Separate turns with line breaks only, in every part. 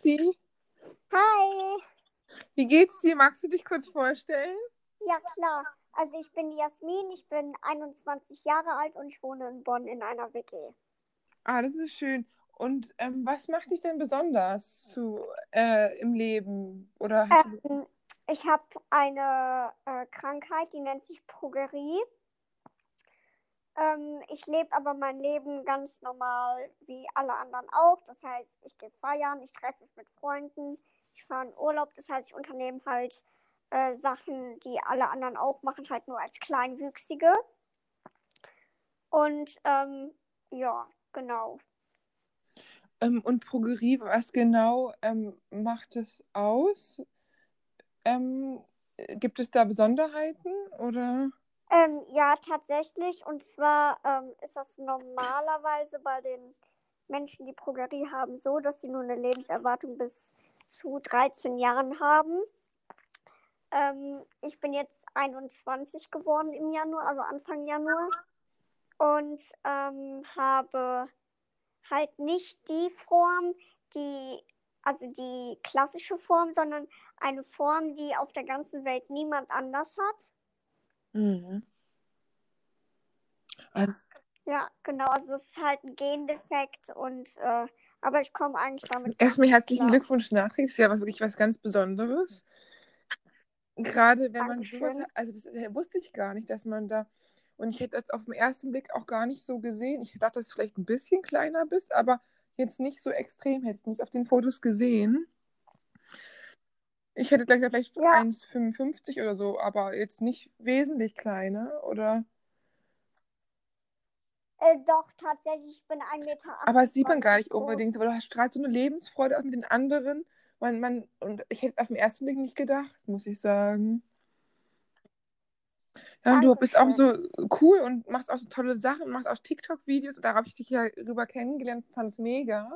Sie,
Hi.
wie geht's dir? Magst du dich kurz vorstellen?
Ja, klar. Also ich bin Jasmin, ich bin 21 Jahre alt und ich wohne in Bonn in einer WG.
Ah, das ist schön. Und ähm, was macht dich denn besonders zu, äh, im Leben? Oder.
Ähm, ich habe eine äh, Krankheit, die nennt sich Progerie. Ähm, ich lebe aber mein Leben ganz normal wie alle anderen auch. Das heißt, ich gehe feiern, ich treffe mich mit Freunden, ich fahre in Urlaub. Das heißt, ich unternehme halt äh, Sachen, die alle anderen auch machen, halt nur als Kleinwüchsige. Und ähm, ja, genau.
Ähm, und Progerie, was genau ähm, macht es aus? Ähm, gibt es da Besonderheiten oder?
Ähm, ja, tatsächlich. Und zwar ähm, ist das normalerweise bei den Menschen, die Progerie haben, so, dass sie nur eine Lebenserwartung bis zu 13 Jahren haben. Ähm, ich bin jetzt 21 geworden im Januar, also Anfang Januar. Und ähm, habe halt nicht die Form, die, also die klassische Form, sondern eine Form, die auf der ganzen Welt niemand anders hat.
Mhm. Also,
Ja, genau, also das ist halt ein Gendefekt und äh, aber ich komme eigentlich damit.
erstmal herzlichen
klar.
Glückwunsch nachträglich. Das ist ja was, wirklich was ganz Besonderes. Gerade wenn man sowas
Dankeschön.
hat, also das äh, wusste ich gar nicht, dass man da, und ich hätte das auf den ersten Blick auch gar nicht so gesehen. Ich dachte, dass du vielleicht ein bisschen kleiner bist, aber jetzt nicht so extrem, hätte ich nicht auf den Fotos gesehen. Ich hätte gleich vielleicht
Ja.
1,55 oder so, aber jetzt nicht wesentlich kleiner, oder?
Äh, doch, tatsächlich, ich bin 1,28 Meter.
Aber das sieht man gar nicht
groß.
unbedingt, aber du hast strahlst so eine Lebensfreude aus mit den anderen. Man, man, und ich hätte auf den ersten Blick nicht gedacht, muss ich sagen. Ja, du bist auch so cool und machst auch so tolle Sachen, machst auch TikTok-Videos. Und da habe ich dich ja rüber kennengelernt, fand es mega.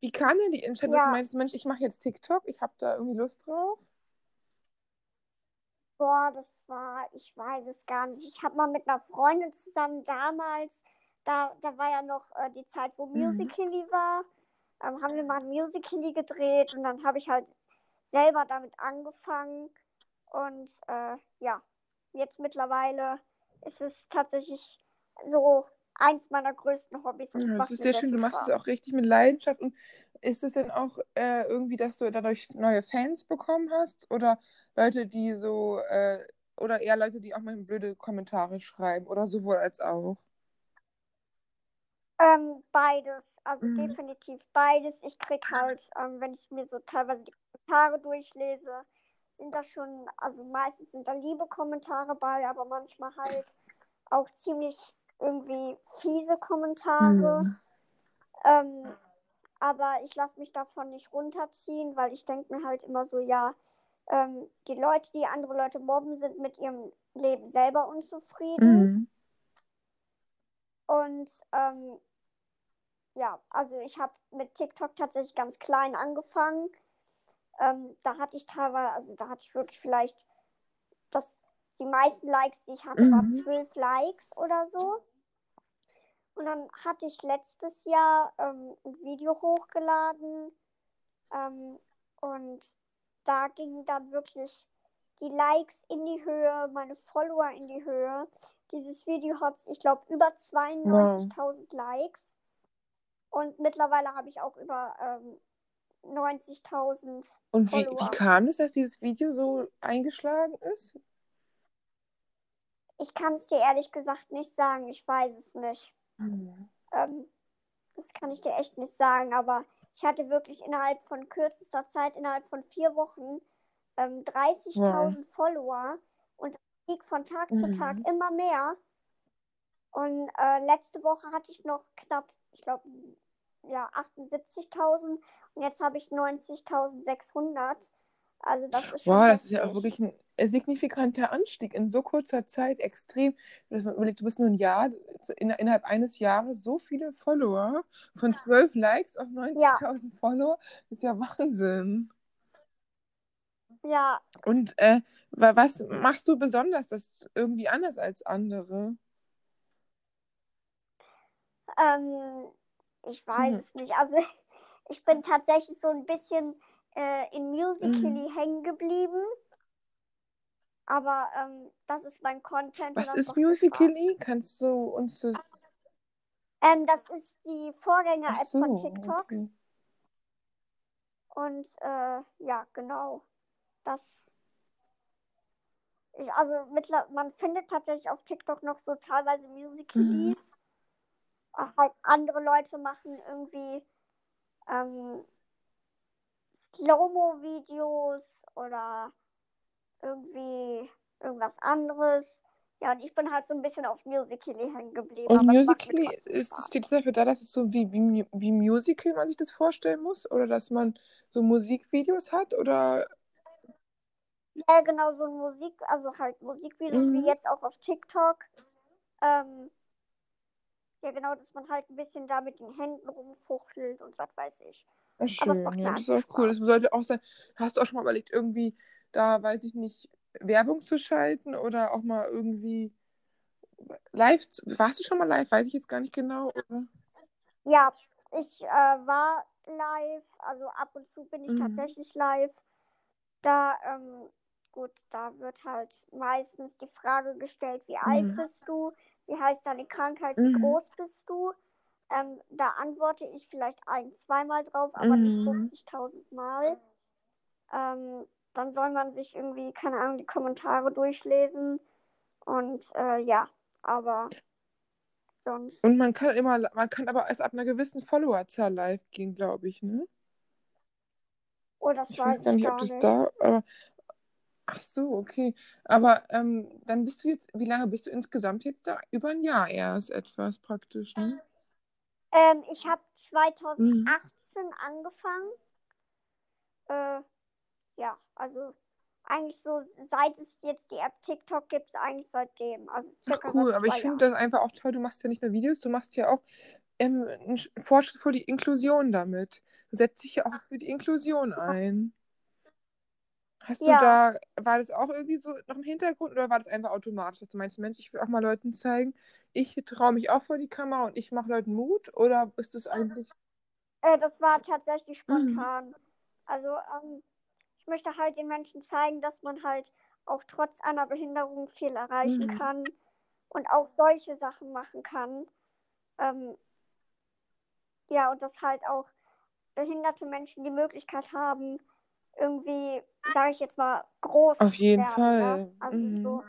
Wie kam denn die Entscheidung, dass
Ja.
du meinst, Mensch, ich mache jetzt TikTok, ich habe da irgendwie Lust drauf?
Boah, das war, ich weiß es gar nicht. Ich habe mal mit einer Freundin zusammen damals, da, da war ja noch äh, die Zeit, wo
Mhm.
Musical.ly war, ähm, haben wir mal ein Musical.ly gedreht und dann habe ich halt selber damit angefangen. Und äh, ja, jetzt mittlerweile ist es tatsächlich so eins meiner größten Hobbys.
Ja, das ist sehr schön. Du machst es auch richtig mit Leidenschaft. Und ist es denn auch äh, irgendwie, dass du dadurch neue Fans bekommen hast? Oder Leute, die so, äh, oder eher Leute, die auch mal blöde Kommentare schreiben? Oder sowohl als auch?
Ähm, beides, also
Mhm.
definitiv beides. Ich krieg halt, ähm, wenn ich mir so teilweise die Kommentare durchlese, sind da schon, also meistens sind da liebe Kommentare bei, aber manchmal halt auch ziemlich irgendwie fiese Kommentare.
Mhm.
Ähm, aber ich lasse mich davon nicht runterziehen, weil ich denke mir halt immer so, ja, ähm, die Leute, die andere Leute mobben, sind mit ihrem Leben selber unzufrieden.
Mhm.
Und ähm, ja, also ich habe mit TikTok tatsächlich ganz klein angefangen. Ähm, da hatte ich teilweise, also da hatte ich wirklich vielleicht die meisten Likes, die ich hatte, waren
Mhm.
zwölf Likes oder so. Und dann hatte ich letztes Jahr ähm, ein Video hochgeladen ähm, und da gingen dann wirklich die Likes in die Höhe, meine Follower in die Höhe. Dieses Video hat, ich glaube, über 92.000 Likes. Und mittlerweile habe ich auch über ähm, 90.000
Und wie,
Follower.
wie kam es, dass dieses Video so eingeschlagen ist?
Ich kann es dir ehrlich gesagt nicht sagen. Ich weiß es nicht.
Mhm.
Ähm, das kann ich dir echt nicht sagen. Aber ich hatte wirklich innerhalb von kürzester Zeit, innerhalb von vier Wochen, ähm, 30.000 Follower. Und stieg von Tag zu
Mhm.
Tag immer mehr. Und äh, letzte Woche hatte ich noch knapp, ich glaube, ja, 78.000. Und jetzt habe ich 90.600. Also das ist schon
Wow, das ist ja auch wirklich ein äh, signifikanter Anstieg in so kurzer Zeit, extrem. Dass man überlegt, du bist nur ein Jahr, in, innerhalb eines Jahres so viele Follower, von 12 Likes auf 90.000 Follower, das ist ja Wahnsinn.
Ja,
Und äh, wa- was machst du besonders, das irgendwie anders als andere?
ähm, ich weiß
Mhm.
es nicht. Also ich bin tatsächlich so ein bisschen äh, in Musical.ly mhm. hängen geblieben. Aber ähm, das ist mein Content.
Was ist Musical.ly? Kannst du uns das.
Ähm, das ist die Vorgänger-App so, von TikTok. Okay. Und äh, ja, genau. Das. Ich, also mittler man findet tatsächlich auf TikTok noch so teilweise Musical.lys. Mhm. Halt andere Leute machen irgendwie ähm, Slow-Mo-Videos oder irgendwie irgendwas anderes. Ja, und ich bin halt so ein bisschen auf Musical.ly hängen geblieben.
Und Musical.ly ist, steht es dafür da, dass es so wie, wie, wie Musical man sich das vorstellen muss? Oder dass man so Musikvideos hat? Oder
ja, genau, so Musik, also halt Musikvideos mhm. wie jetzt auch auf TikTok. Ähm, ja, genau, dass man halt ein bisschen da mit den Händen rumfuchtelt und was weiß ich.
Schön, das ja, das ist auch cool. Das sollte auch sein. Hast du auch schon mal überlegt, irgendwie da, weiß ich nicht, Werbung zu schalten oder auch mal irgendwie live. Warst du schon mal live? Weiß ich jetzt gar nicht genau. Oder?
Ja, ich äh, war live, also ab und zu bin ich mhm. tatsächlich live. Da, ähm, gut, da wird halt meistens die Frage gestellt, wie mhm. alt bist du? Wie heißt deine Krankheit? Wie mhm. groß bist du? Ähm, da antworte ich vielleicht ein, zweimal drauf, aber nicht 50.000 mhm. Mal. Ähm, dann soll man sich irgendwie, keine Ahnung, die Kommentare durchlesen. Und äh, ja, aber sonst.
Und man kann immer, man kann aber erst ab einer gewissen Followerzahl live gehen, glaube ich, ne?
Oh, das ich weiß, weiß gar nicht, ob das nicht.
da, aber. Ach so, okay. Aber ähm, dann bist du jetzt, wie lange bist du insgesamt jetzt da? Über ein Jahr erst etwas praktisch, ne?
Ähm, ich habe 2018 mhm. angefangen. Äh, ja, also eigentlich so, seit es jetzt die App TikTok gibt, eigentlich seitdem. Also
Ach cool, aber ich finde das einfach auch toll. Du machst ja nicht nur Videos, du machst ja auch ähm, einen Fortschritt für die Inklusion damit. Du setzt dich ja auch für die Inklusion ein. Hast ja. du da, war das auch irgendwie so noch im Hintergrund oder war das einfach automatisch, dass du meinst, Mensch, ich will auch mal Leuten zeigen, ich traue mich auch vor die Kamera und ich mache Leuten Mut oder ist das eigentlich.
Äh, das war tatsächlich mhm. spontan. Mhm. Also, ähm, ich möchte halt den Menschen zeigen, dass man halt auch trotz einer Behinderung viel erreichen mhm. kann und auch solche Sachen machen kann. Ähm, ja, und dass halt auch behinderte Menschen die Möglichkeit haben, irgendwie, sage ich jetzt mal, groß
Auf jeden werden, Fall. Ne? Also mhm. so.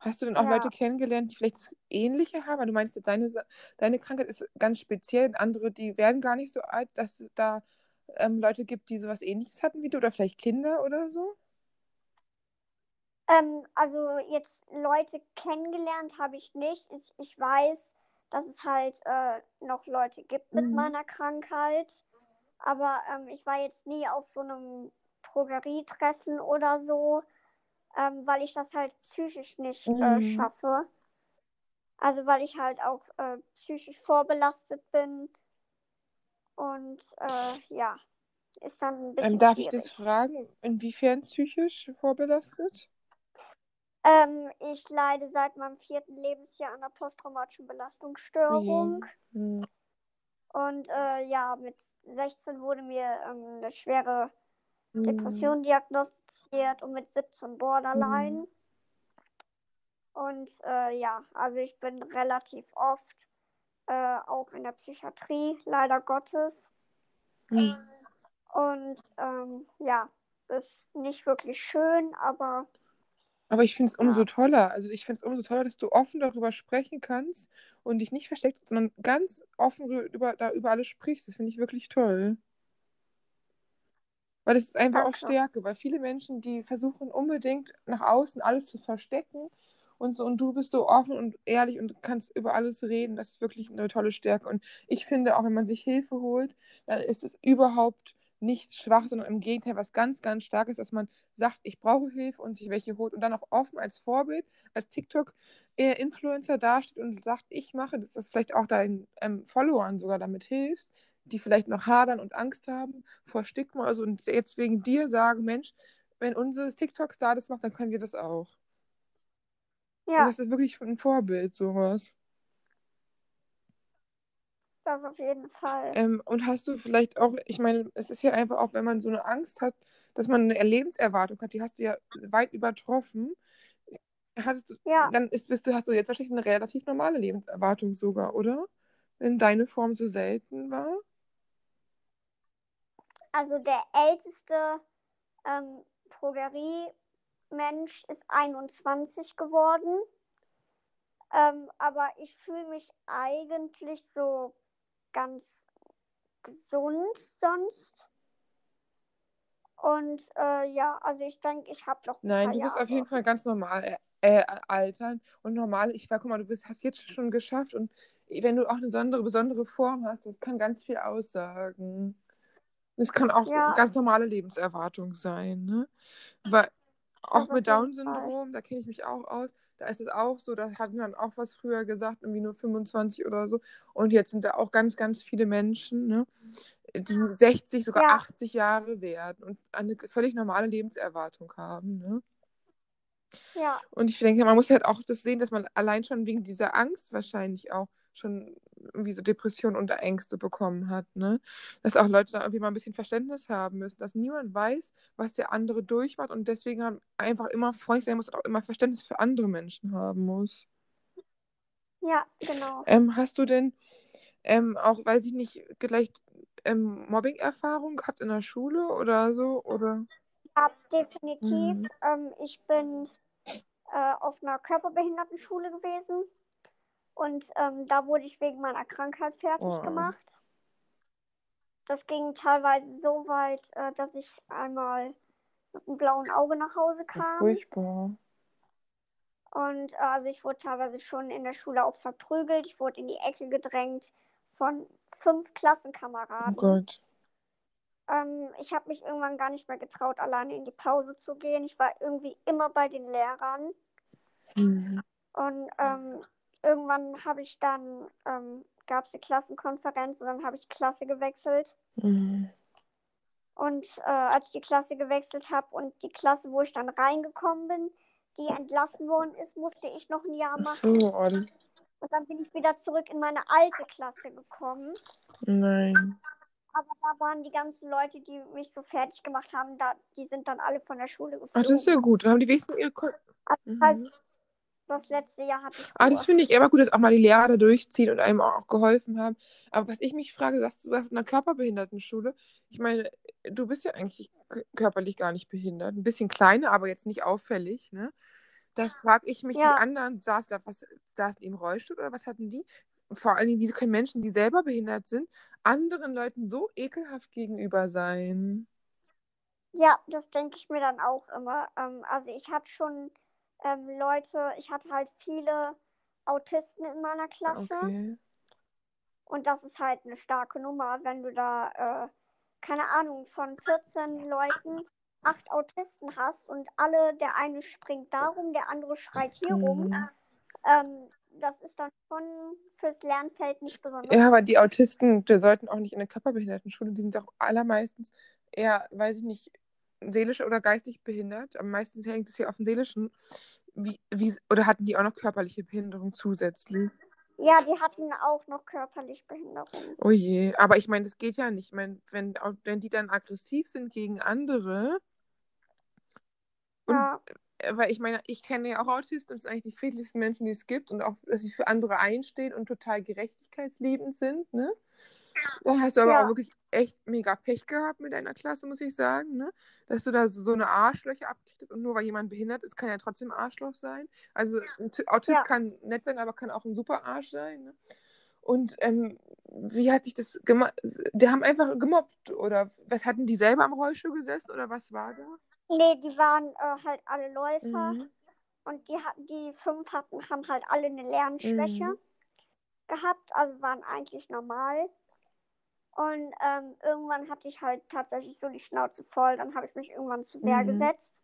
Hast du denn auch ja. Leute kennengelernt, die vielleicht Ähnliche haben? Du meinst, deine, deine Krankheit ist ganz speziell, andere, die werden gar nicht so alt, dass da ähm, Leute gibt, die sowas ähnliches hatten wie du oder vielleicht Kinder oder so?
Ähm, also jetzt Leute kennengelernt habe ich nicht. Ich, ich weiß, dass es halt äh, noch Leute gibt mit mhm. meiner Krankheit. Aber ähm, ich war jetzt nie auf so einem Drogerietreffen oder so, ähm, weil ich das halt psychisch nicht äh, mhm. äh, schaffe. Also weil ich halt auch äh, psychisch vorbelastet bin. Und äh, ja, ist dann ein bisschen.
Ähm, darf schwierig. ich das fragen? Inwiefern psychisch vorbelastet?
Ähm, ich leide seit meinem vierten Lebensjahr an einer posttraumatischen Belastungsstörung. Mhm. Und äh, ja, mit 16 wurde mir ähm, eine schwere mhm. Depression diagnostiziert und mit 17 Borderline. Mhm. Und äh, ja, also ich bin relativ oft äh, auch in der Psychiatrie, leider Gottes. Mhm. Und ähm, ja, ist nicht wirklich schön, aber
aber ich finde es umso toller. Also ich finde es umso toller, dass du offen darüber sprechen kannst und dich nicht versteckt, sondern ganz offen über, da über alles sprichst. Das finde ich wirklich toll. Weil das ist einfach auch Stärke, weil viele Menschen, die versuchen unbedingt nach außen alles zu verstecken und so, und du bist so offen und ehrlich und kannst über alles reden. Das ist wirklich eine tolle Stärke. Und ich finde auch, wenn man sich Hilfe holt, dann ist es überhaupt nichts schwach, sondern im Gegenteil was ganz, ganz starkes, dass man sagt, ich brauche Hilfe und sich welche holt und dann auch offen als Vorbild, als TikTok-Influencer dasteht und sagt, ich mache, dass das vielleicht auch deinen ähm, Followern sogar damit hilfst, die vielleicht noch hadern und Angst haben vor Stigma also und jetzt wegen dir sagen, Mensch, wenn unser TikTok-Star das macht, dann können wir das auch. Ja. Und das ist wirklich ein Vorbild, sowas.
Das auf jeden Fall.
Ähm, und hast du vielleicht auch, ich meine, es ist ja einfach auch, wenn man so eine Angst hat, dass man eine Lebenserwartung hat, die hast du ja weit übertroffen. Hattest du,
Ja.
Dann ist, bist du, hast du jetzt wahrscheinlich eine relativ normale Lebenserwartung sogar, oder? Wenn deine Form so selten war.
Also der älteste ähm, Drogeriemensch ist 21 geworden. Ähm, aber ich fühle mich eigentlich so ganz gesund sonst. Und äh, ja, also ich denke, ich habe noch ein
Nein, du wirst auf jeden Fall ganz normal äh, äh, altern. Und normal, ich war, guck mal, du bist, hast jetzt schon geschafft. Und wenn du auch eine besondere, besondere Form hast, das kann ganz viel aussagen. Das kann auch
Ja.
ganz normale Lebenserwartung sein, ne? Weil auch mit Down-Syndrom, da kenne ich mich auch aus, da ist es auch so, da hatten dann auch was früher gesagt, irgendwie nur 25 oder so. Und jetzt sind da auch ganz, ganz viele Menschen, ne? Die 60, sogar
Ja.
80 Jahre werden und eine völlig normale Lebenserwartung haben, ne?
Ja,
Und ich denke, man muss halt auch das sehen, dass man allein schon wegen dieser Angst wahrscheinlich auch schon irgendwie so Depressionen und Ängste bekommen hat, ne? Dass auch Leute da irgendwie mal ein bisschen Verständnis haben müssen, dass niemand weiß, was der andere durchmacht und deswegen haben einfach immer freundlich sein muss und auch immer Verständnis für andere Menschen haben muss.
ja, genau.
Ähm, hast du denn ähm, auch, weiß ich nicht, vielleicht ähm, Mobbing-Erfahrung gehabt in der Schule oder so? Oder?
Ja, definitiv.
Mhm.
Ähm, ich bin äh, auf einer Körperbehindertenschule gewesen und ähm, da wurde ich wegen meiner Krankheit fertig
Oh.
gemacht. Das ging teilweise so weit, äh, dass ich einmal mit einem blauen Auge nach Hause kam.
Furchtbar.
Und äh, also ich wurde teilweise schon in der Schule auch verprügelt. Ich wurde in die Ecke gedrängt von fünf
Oh
Klassenkameraden.
Gott.
Ähm, ich habe mich irgendwann gar nicht mehr getraut, alleine in die Pause zu gehen. Ich war irgendwie immer bei den Lehrern.
Mhm.
Und ähm, irgendwann habe ich dann, ähm, gab es eine Klassenkonferenz und dann habe ich die Klasse gewechselt.
Mhm.
Und äh, als ich die Klasse gewechselt habe und die Klasse, wo ich dann reingekommen bin, die entlassen worden ist, musste ich noch ein Jahr
Ach
machen.
so, oh, das,
Und dann bin ich wieder zurück in meine alte Klasse gekommen.
nein.
Aber da waren die ganzen Leute, die mich so fertig gemacht haben, da, die sind dann alle von der Schule
Ach, das ist
geflogen.
ja gut. Dann haben die wenigstens ihre. Ko
Also,
Mhm.
heißt, das letzte Jahr hatte ich
Ah, das finde ich aber gut, dass auch mal die Lehrer da durchziehen und einem auch geholfen haben. Aber was ich mich frage, sagst du, du warst in einer Körperbehindertenschule. Ich meine, du bist ja eigentlich körperlich gar nicht behindert. Ein bisschen kleiner, aber jetzt nicht auffällig, ne? Da frage ich mich,
Ja.
die anderen, saßen da, was, saßen die im Rollstuhl oder was hatten die? Vor allen Dingen, wieso können Menschen, die selber behindert sind, anderen Leuten so ekelhaft gegenüber sein?
Ja, das denke ich mir dann auch immer. Ähm, also ich hatte schon ähm, Leute, ich hatte halt viele Autisten in meiner Klasse.
Okay.
Und das ist halt eine starke Nummer, wenn du da, äh, keine Ahnung, von 14 Leuten acht Autisten hast und alle, der eine springt da rum, der andere schreit hier rum.
Mhm.
Ähm, das ist dann schon fürs Lernfeld nicht besonders.
Ja, aber die Autisten, die sollten auch nicht in der Körperbehindertenschule, die sind doch allermeistens eher, weiß ich nicht, seelisch oder geistig behindert. Am meisten hängt es hier auf dem seelischen. Wie, wie, oder hatten die auch noch körperliche Behinderung zusätzlich?
Ja, die hatten auch noch körperlich Behinderung.
Oh je, aber ich meine, das geht ja nicht. Ich meine, wenn, wenn die dann aggressiv sind gegen andere, Und-
Ja,
äh, weil ich meine, ich kenne ja auch Autisten und es sind eigentlich die friedlichsten Menschen, die es gibt und auch, dass sie für andere einstehen und total gerechtigkeitsliebend sind, ne? Da hast du aber
Ja.
auch wirklich echt mega Pech gehabt mit deiner Klasse, muss ich sagen, ne? Dass du da so, so eine Arschlöcher abkriegst und nur weil jemand behindert ist, kann er trotzdem Arschloch sein. Also ein Autist
Ja.
kann nett sein, aber kann auch ein super Arsch sein, ne? Und ähm, wie hat sich das gemacht? Die haben einfach gemobbt oder was hatten die selber am Rollstuhl gesessen oder was war da?
nee, die waren äh, halt alle Läufer
Mhm.
und die die fünf hatten, haben halt alle eine Lernschwäche
Mhm.
gehabt, also waren eigentlich normal. Und ähm, irgendwann hatte ich halt tatsächlich so die Schnauze voll, dann habe ich mich irgendwann zu Wehr
Mhm.
gesetzt.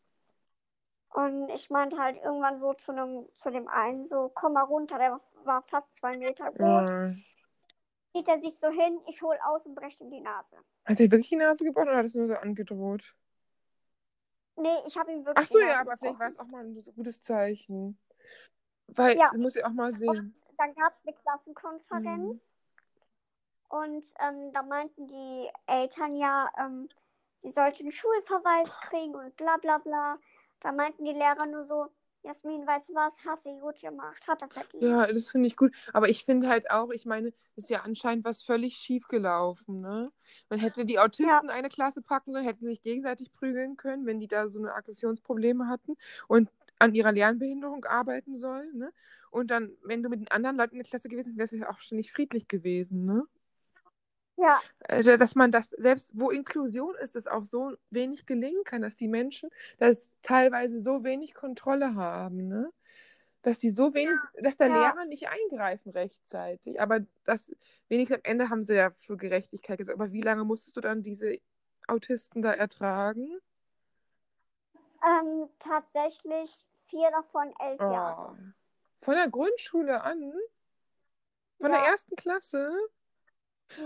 Und ich meinte halt irgendwann so zu, einem, zu dem einen so, komm mal runter, der war, fast zwei Meter groß.
Ja.
Zieht er sich so hin, ich hol aus und breche ihm die Nase.
Hat er wirklich die Nase gebrochen oder hat es nur so angedroht?
Nee, ich habe ihm wirklich
Ach so, ja, aber vielleicht war
gebrochen.
es auch mal ein gutes Zeichen. Weil,
Ja.
muss ich auch mal
Und
sehen.
dann gab es eine Klassenkonferenz.
Mhm.
Und ähm, da meinten die Eltern ja, ähm, sie sollte einen Schulverweis kriegen und bla bla bla. Da meinten die Lehrer nur so, Jasmin, weißt du was, hast du gut gemacht, hat er verdient.
Ja, das finde ich gut. Aber ich finde halt auch, ich meine, ist ja anscheinend was völlig schief gelaufen, ne? Man hätte die Autisten ja. eine Klasse packen sollen, hätten sich gegenseitig prügeln können, wenn die da so eine Aggressionsprobleme hatten und an ihrer Lernbehinderung arbeiten sollen, ne? Und dann, wenn du mit den anderen Leuten in der Klasse gewesen wärst, wäre es ja auch schon nicht friedlich gewesen, ne?
Ja.
Also, dass man das, selbst wo Inklusion ist, es auch so wenig gelingen kann, dass die Menschen das teilweise so wenig Kontrolle haben, ne? Dass die so wenig, dass der ja. Lehrer nicht eingreifen rechtzeitig. Aber das wenigstens am Ende haben sie ja für Gerechtigkeit gesagt. Aber wie lange musstest du dann diese Autisten da ertragen?
Ähm, tatsächlich vier davon elf oh. Jahre.
Von der Grundschule an? Von ja. der ersten Klasse?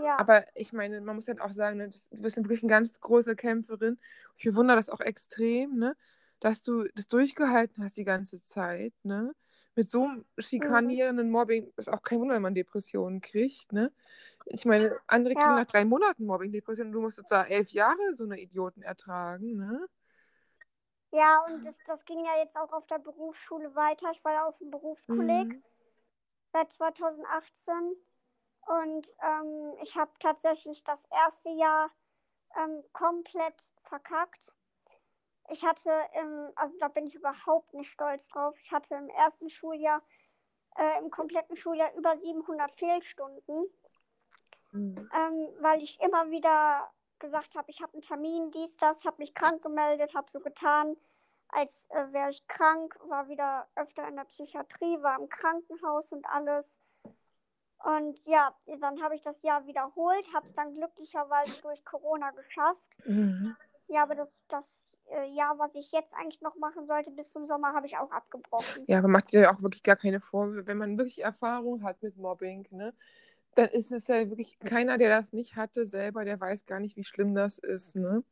Ja.
Aber ich meine, man muss halt auch sagen, ne, du bist wirklich eine ganz große Kämpferin. Ich bewundere das auch extrem, ne? dass du das durchgehalten hast die ganze Zeit. Ne? Mit so einem schikanierenden Mobbing ist auch kein Wunder, wenn man Depressionen kriegt. Ne? Ich meine, andere kriegen ja. nach drei Monaten Mobbing Depressionen. Du musst da elf Jahre so eine Idioten ertragen. Ne?
Ja, und das, das ging ja jetzt auch auf der Berufsschule weiter. Ich war ja auf dem Berufskolleg mhm. seit 2018. Und ähm, ich habe tatsächlich das erste Jahr ähm, komplett verkackt. Ich hatte, im, also da bin ich überhaupt nicht stolz drauf. Ich hatte im ersten Schuljahr, äh, im kompletten Schuljahr über 700 Fehlstunden, mhm. ähm, weil ich immer wieder gesagt habe, ich habe einen Termin, dies, das, habe mich krank gemeldet, habe so getan, als äh, wäre ich krank, war wieder öfter in der Psychiatrie, war im Krankenhaus und alles. Und ja, dann habe ich das Jahr wiederholt, habe es dann glücklicherweise durch Corona geschafft. Mhm. Ja, aber das, das äh, Jahr, was ich jetzt eigentlich noch machen sollte, bis zum Sommer, habe ich auch abgebrochen.
Ja, aber macht dir ja auch wirklich gar keine Vorwürfe. Wenn man wirklich Erfahrung hat mit Mobbing, ne, dann ist es ja wirklich keiner, der das nicht hatte, selber, der weiß gar nicht, wie schlimm das ist. Ne?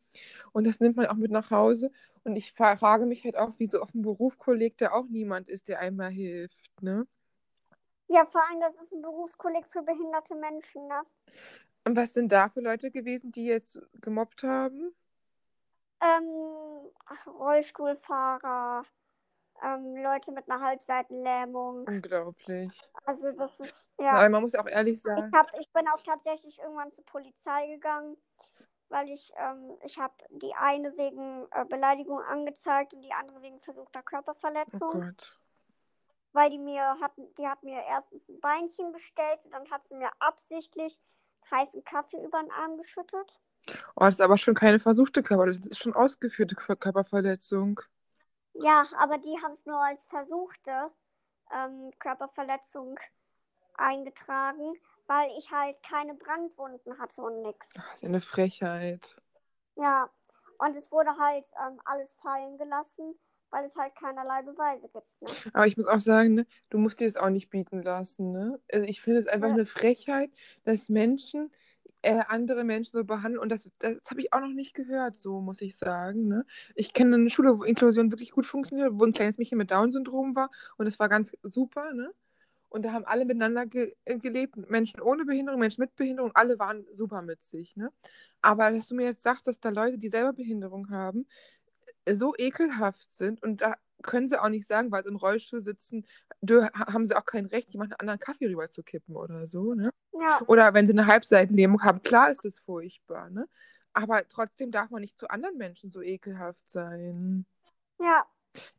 Und das nimmt man auch mit nach Hause. Und ich frage mich halt auch, wieso auf dem Berufskolleg da auch niemand ist, der einmal hilft. Ne?
Ja, vor allem, das ist ein Berufskolleg für behinderte Menschen, ne?
Und was sind da für Leute gewesen, die jetzt gemobbt haben?
Ähm, Rollstuhlfahrer, ähm, Leute mit einer Halbseitenlähmung.
Unglaublich.
Also das ist, ja.
Aber man muss auch ehrlich sagen.
Ich, hab, ich bin auch tatsächlich irgendwann zur Polizei gegangen, weil ich, ähm, ich habe die eine wegen äh, Beleidigung angezeigt und die andere wegen versuchter Körperverletzung. Oh Gott weil die mir hatten, die hat mir erstens ein Beinchen bestellt, dann hat sie mir absichtlich heißen Kaffee über den Arm geschüttet.
Oh, das ist aber schon keine versuchte Körper, das ist schon ausgeführte Körperverletzung.
Ja, aber die haben es nur als versuchte ähm, Körperverletzung eingetragen, weil ich halt keine Brandwunden hatte und nichts.
Das ist eine Frechheit.
Ja, und es wurde halt ähm, alles fallen gelassen weil es halt keinerlei Beweise gibt. Ne?
Aber ich muss auch sagen, ne, du musst dir das auch nicht bieten lassen. Ne? Also ich finde es einfach ja. eine Frechheit, dass Menschen äh, andere Menschen so behandeln. Und das, das habe ich auch noch nicht gehört, so muss ich sagen. Ne? Ich kenne eine Schule, wo Inklusion wirklich gut funktioniert, wo ein kleines Mädchen mit Down-Syndrom war und das war ganz super. Ne? Und da haben alle miteinander ge äh, gelebt, Menschen ohne Behinderung, Menschen mit Behinderung, alle waren super mit sich. Ne? Aber dass du mir jetzt sagst, dass da Leute, die selber Behinderung haben, so ekelhaft sind und da können sie auch nicht sagen, weil sie im Rollstuhl sitzen, haben sie auch kein Recht, jemanden anderen Kaffee rüber zu kippen oder so, ne?
Ja.
Oder wenn sie eine Halbseitenlähmung haben, klar ist das furchtbar, ne? Aber trotzdem darf man nicht zu anderen Menschen so ekelhaft sein.
Ja.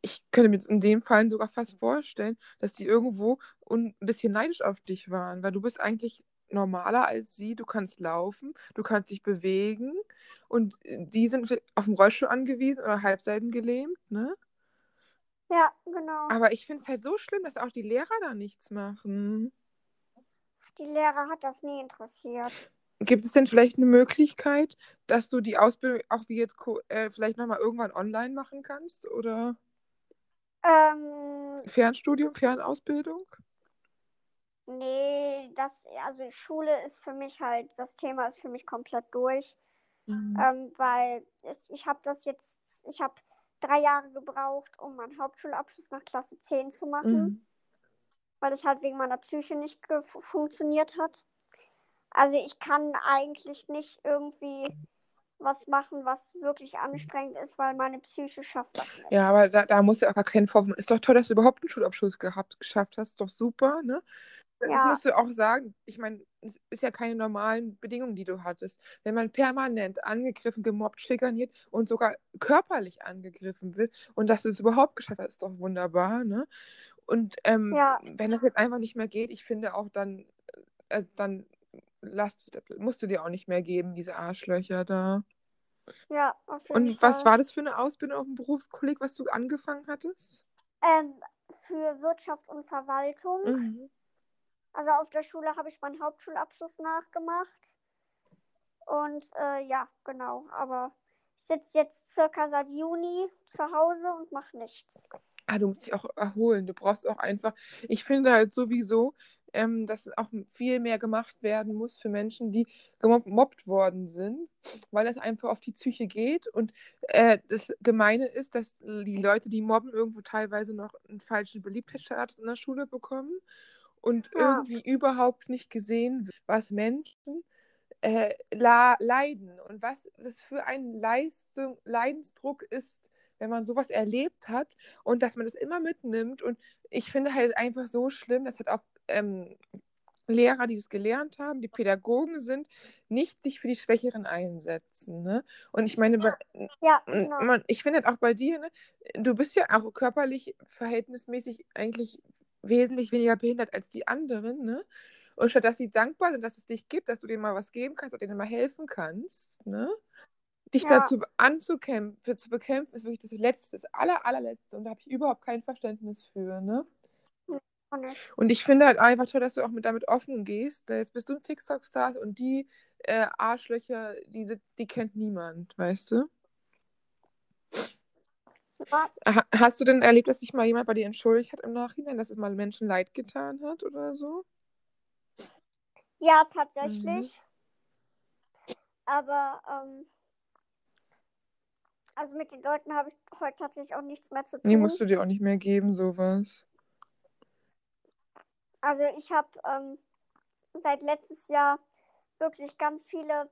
Ich könnte mir in dem Fall sogar fast vorstellen, dass die irgendwo ein bisschen neidisch auf dich waren, weil du bist eigentlich normaler als sie. Du kannst laufen, du kannst dich bewegen und äh, die sind auf dem Rollstuhl angewiesen oder halbseiten gelähmt, ne?
Ja, genau.
Aber ich finde es halt so schlimm, dass auch die Lehrer da nichts machen.
Die Lehrer hat das nie interessiert.
Gibt es denn vielleicht eine Möglichkeit, dass du die Ausbildung auch wie jetzt äh, vielleicht nochmal irgendwann online machen kannst? Oder
ähm,
Fernstudium, Fernausbildung?
Nee, das, also Schule ist für mich halt, das Thema ist für mich komplett durch. Mhm. Ähm, weil es, ich habe das jetzt, ich habe drei Jahre gebraucht, um meinen Hauptschulabschluss nach Klasse 10 zu machen. Mhm. Weil es halt wegen meiner Psyche nicht funktioniert hat. Also ich kann eigentlich nicht irgendwie was machen, was wirklich anstrengend ist, weil meine Psyche schafft das nicht.
Ja, aber da, da muss ja auch gar keinen Vorwurf. Ist doch toll, dass du überhaupt einen Schulabschluss gehabt, geschafft hast. Ist doch super, ne? Das
Ja.
musst du auch sagen. Ich meine, es ist ja keine normalen Bedingungen, die du hattest. Wenn man permanent angegriffen, gemobbt, schikaniert und sogar körperlich angegriffen wird und dass du es überhaupt geschafft hast, ist doch wunderbar, ne? Und ähm,
Ja.
wenn das jetzt einfach nicht mehr geht, ich finde auch dann, also dann lass, musst du dir auch nicht mehr geben, diese Arschlöcher da.
Ja, auf jeden
Und was
Fall.
war das für eine Ausbildung auf dem Berufskolleg, was du angefangen hattest?
Ähm, für Wirtschaft und Verwaltung.
Mhm.
Also auf der Schule habe ich meinen Hauptschulabschluss nachgemacht. Und äh, ja, genau. Aber ich sitze jetzt circa seit Juni zu Hause und mache nichts.
Ah, du musst dich auch erholen. Du brauchst auch einfach, ich finde halt sowieso, ähm, dass auch viel mehr gemacht werden muss für Menschen, die gemobbt worden sind, weil das einfach auf die Psyche geht. Und äh, das Gemeine ist, dass die Leute, die mobben, irgendwo teilweise noch einen falschen Beliebtheitsstatus in der Schule bekommen und
Ja.
irgendwie überhaupt nicht gesehen was Menschen äh, leiden und was das für ein Leistung, Leidensdruck ist, wenn man sowas erlebt hat und dass man das immer mitnimmt. Und ich finde halt einfach so schlimm, dass halt auch ähm, Lehrer, die es gelernt haben, die Pädagogen sind, nicht sich für die Schwächeren einsetzen. Ne? Und ich meine, bei-
Ja,
und
genau.
man, ich finde halt auch bei dir, ne, du bist ja auch körperlich verhältnismäßig eigentlich wesentlich weniger behindert als die anderen, ne? Und statt dass sie dankbar sind, dass es dich gibt, dass du denen mal was geben kannst oder denen mal helfen kannst, ne? Dich
Ja.
dazu anzukämpfen, zu bekämpfen, ist wirklich das Letzte, das aller, allerletzte. Und da habe ich überhaupt kein Verständnis für, ne?
Und ich,
Und ich finde halt einfach toll, dass du auch mit damit offen gehst. Jetzt bist du ein TikTok-Star und die äh, Arschlöcher, die, sind- die kennt niemand, weißt du?
Ja,
Ha hast du denn erlebt, dass sich mal jemand bei dir entschuldigt hat im Nachhinein, dass es mal Menschen leid getan hat oder so?
ja, tatsächlich.
Mhm.
Aber ähm, also mit den Leuten habe ich heute tatsächlich auch nichts mehr zu tun.
Nee, musst du dir auch nicht mehr geben, sowas.
Also ich habe ähm, seit letztes Jahr wirklich ganz viele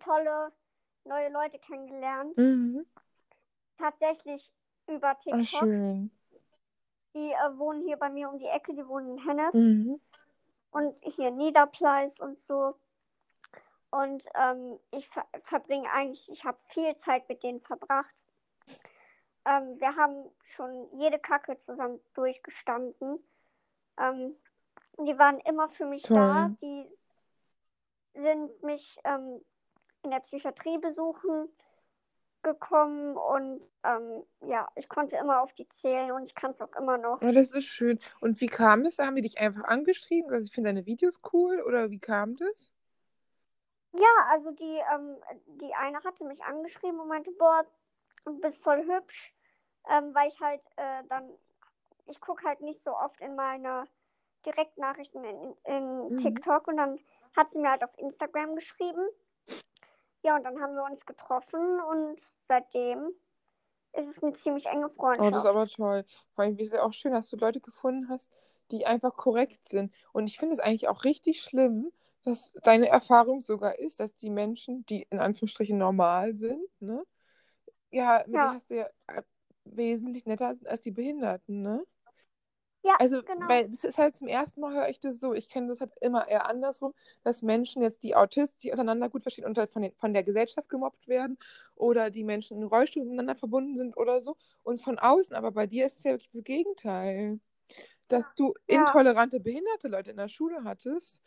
tolle neue Leute kennengelernt.
Mhm.
Tatsächlich über
Ach,
TikTok.
schön.
Die äh, wohnen hier bei mir um die Ecke, die wohnen in Hennef
Mhm.
und hier Niederpleis und so. Und ähm, ich ver verbringe eigentlich, ich habe viel Zeit mit denen verbracht. Ähm, wir haben schon jede Kacke zusammen durchgestanden. Ähm, die waren immer für mich
Toll.
da. Die sind mich ähm, in der Psychiatrie besuchen gekommen und ähm, ja, ich konnte immer auf die zählen und ich kann es auch immer noch.
Ja, das ist schön. Und wie kam das? Haben die dich einfach angeschrieben? Also, ich finde deine Videos cool oder wie kam das?
Ja, also die, ähm, die eine hatte mich angeschrieben und meinte, boah, du bist voll hübsch, ähm, weil ich halt äh, dann, ich gucke halt nicht so oft in meine Direktnachrichten in, in
Mhm.
TikTok und dann hat sie mir halt auf Instagram geschrieben. Ja, und dann haben wir uns getroffen und seitdem ist es eine ziemlich enge
Oh, das
Freundschaft.
ist aber toll. Vor allem ist es auch schön, dass du Leute gefunden hast, die einfach korrekt sind. Und ich finde es eigentlich auch richtig schlimm, dass deine Erfahrung sogar ist, dass die Menschen, die in Anführungsstrichen normal sind, ne? Ja, mit
Ja.
denen hast du ja äh, wesentlich netter als die Behinderten, ne?
Ja,
Also,
genau.
weil das ist halt zum ersten Mal höre ich das so. Ich kenne das halt immer eher andersrum, dass Menschen jetzt, die Autisten sich auseinander gut verstehen und halt von, den, von der Gesellschaft gemobbt werden oder die Menschen in Rollstuhl miteinander verbunden sind oder so. Und von außen, aber bei dir ist es ja wirklich das Gegenteil. Dass du
Ja.
intolerante, behinderte Leute in der Schule hattest,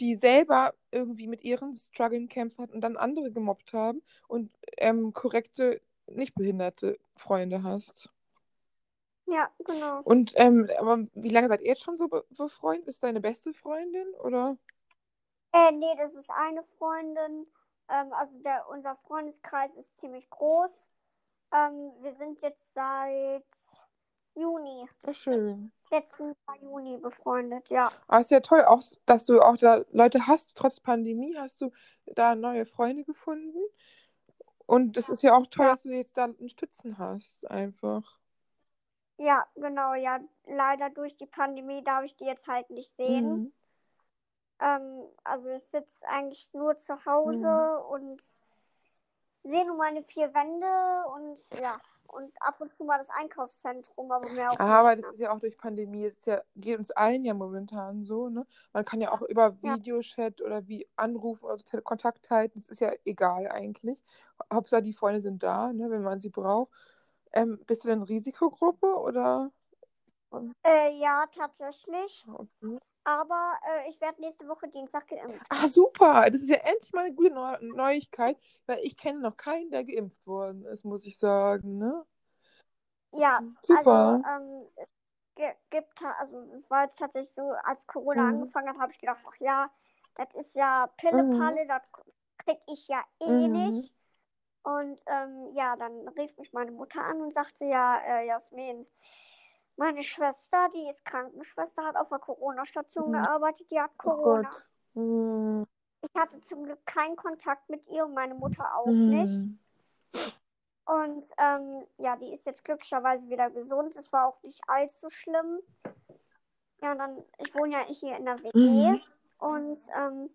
die selber irgendwie mit ihren Struggeln kämpfen hatten und dann andere gemobbt haben und ähm, korrekte, nicht behinderte Freunde hast.
Ja, genau.
Und ähm, aber wie lange seid ihr jetzt schon so be befreundet? Ist deine beste Freundin oder?
Äh, nee, das ist eine Freundin. Ähm, also der, unser Freundeskreis ist ziemlich groß. Ähm, wir sind jetzt seit Juni,
Oh, schön.
letzten Jahr Juni befreundet, ja.
Aber ist ja toll, auch, dass du auch da Leute hast, trotz Pandemie, hast du da neue Freunde gefunden. Und es ist ja auch toll,
Ja.
dass du jetzt da einen Stützen hast, einfach.
Ja, genau, ja. Leider durch die Pandemie darf ich die jetzt halt nicht sehen.
Mhm.
Ähm, also ich sitze eigentlich nur zu Hause mhm. und sehe nur meine vier Wände und ja, und ab und zu mal das Einkaufszentrum, aber mehr auch.
Aber das ist ja auch durch Pandemie, das ja, geht uns allen ja momentan so, ne? Man kann ja auch über Videochat ja. oder wie Anrufen oder so Kontakt halten, das ist ja egal eigentlich. Hauptsache die Freunde sind da, ne, wenn man sie braucht. Ähm, bist du denn Risikogruppe oder?
Äh, ja, tatsächlich. Okay. Aber äh, ich werde nächste Woche Dienstag geimpft.
Ah, super. Das ist ja endlich mal eine gute Neu Neuigkeit, weil ich kenne noch keinen, der geimpft worden ist, muss ich sagen, ne?
Ja, super. Also, ähm, gibt, also es war jetzt tatsächlich so, als Corona mhm. angefangen hat, habe ich gedacht, ach ja, das ist ja Pille-Palle, mhm. das krieg ich ja eh mhm. nicht. Und ähm, ja, dann rief mich meine Mutter an und sagte, ja, äh, Jasmin, meine Schwester, die ist Krankenschwester, hat auf der Corona-Station mhm. gearbeitet, die hat Corona. Oh mhm. Ich hatte zum Glück keinen Kontakt mit ihr und meine Mutter auch mhm. nicht. Und ähm, ja, die ist jetzt glücklicherweise wieder gesund. Es war auch nicht allzu schlimm. Ja, dann, ich wohne ja hier in der WG mhm. und ähm,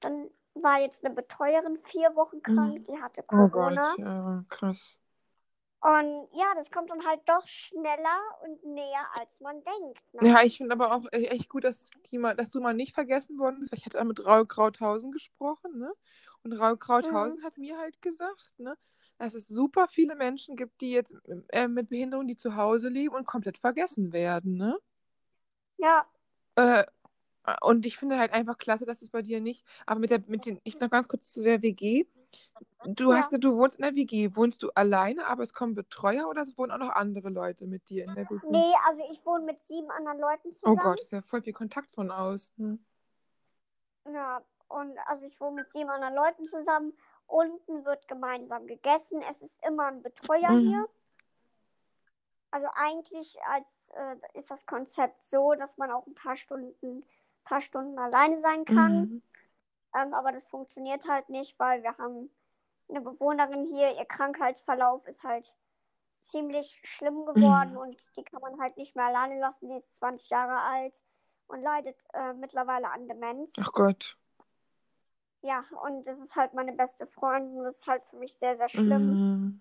dann war jetzt eine Betreuerin vier Wochen krank, mhm. die hatte Corona. Oh Gott, ja, krass. Und ja, das kommt dann halt doch schneller und näher, als man denkt.
Ne? Ja, ich finde aber auch e-, echt gut, dass, mal, dass du mal nicht vergessen worden bist. Weil ich hatte mit Raul Krauthausen gesprochen, ne? Und Raul Krauthausen mhm. hat mir halt gesagt, ne? Dass es super viele Menschen gibt, die jetzt äh, mit Behinderung, die zu Hause leben und komplett vergessen werden, ne?
Ja.
Äh, und ich finde halt einfach klasse, dass es bei dir nicht. Aber mit der, mit den, ich noch ganz kurz zu der WG. Du ja. hast du wohnst in der WG. Wohnst du alleine, aber es kommen Betreuer oder es wohnen auch noch andere Leute mit dir in der WG?
Nee, also ich wohne mit sieben anderen Leuten zusammen.
Oh Gott, ist ja voll viel Kontakt von außen.
Ja, und also ich wohne mit sieben anderen Leuten zusammen. Unten wird gemeinsam gegessen. Es ist immer ein Betreuer mhm. hier. Also eigentlich als, äh, ist das Konzept so, dass man auch ein paar Stunden, paar Stunden alleine sein kann. Mhm. Ähm, aber das funktioniert halt nicht, weil wir haben eine Bewohnerin hier, ihr Krankheitsverlauf ist halt ziemlich schlimm geworden mhm. und die kann man halt nicht mehr alleine lassen. Die ist 20 Jahre alt und leidet äh, mittlerweile an Demenz.
Ach Gott.
Ja, und das ist halt meine beste Freundin. Das ist halt für mich sehr, sehr schlimm. Mhm.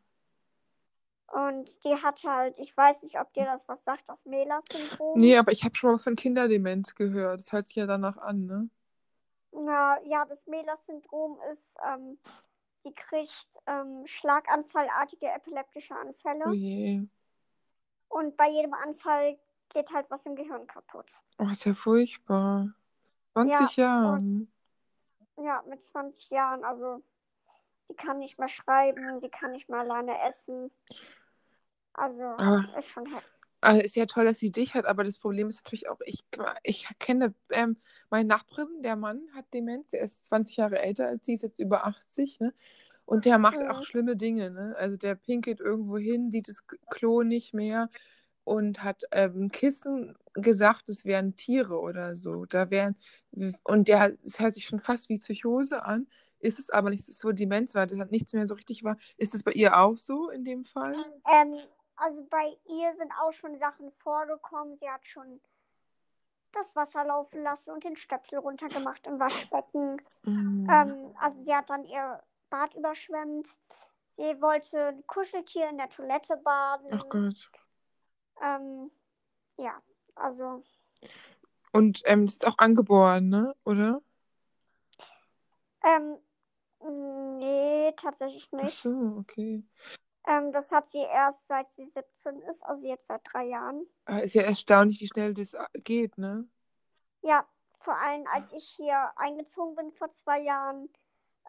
Und die hat halt, ich weiß nicht, ob dir das was sagt, das Mela-Syndrom.
Nee, aber ich habe schon mal von Kinderdemenz gehört. Das hört sich ja danach an, ne?
Na, ja, das Mela-Syndrom ist, ähm, sie kriegt ähm, schlaganfallartige epileptische Anfälle.
Oh je.
Und bei jedem Anfall geht halt was im Gehirn kaputt.
Oh, ist ja furchtbar. 20 ja, Jahren.
Und, ja, mit 20 Jahren, also die kann nicht mehr schreiben, die kann nicht mehr alleine essen. Also ah. ist schon heftig.
Also ist ja toll, dass sie dich hat, aber das Problem ist natürlich auch, ich, ich kenne ähm, meinen Nachbarin, der Mann hat Demenz, er ist 20 Jahre älter als sie, ist jetzt über 80, ne? Und der macht ja. auch schlimme Dinge, ne? Also der pinkelt irgendwo hin, sieht das Klo nicht mehr und hat ähm, Kissen gesagt, es wären Tiere oder so. Da wären, und der, es hört sich schon fast wie Psychose an, ist es aber nicht, es ist so Demenz war, das hat nichts mehr so richtig war. Ist es bei ihr auch so in dem Fall?
Ähm, also bei ihr sind auch schon Sachen vorgekommen. Sie hat schon das Wasser laufen lassen und den Stöpsel runtergemacht im Waschbecken. Mhm. Ähm, also sie hat dann ihr Bad überschwemmt. Sie wollte ein Kuscheltier in der Toilette baden.
Ach Gott.
Ähm, ja, also.
Und ähm, ist auch angeboren, ne? Oder?
Ähm, nee, tatsächlich nicht. Ach
so, okay.
Ähm, das hat sie erst seit sie 17 ist, also jetzt seit drei Jahren.
Ah, ist ja erstaunlich, wie schnell das geht, ne?
Ja, vor allem als ich hier eingezogen bin vor zwei Jahren.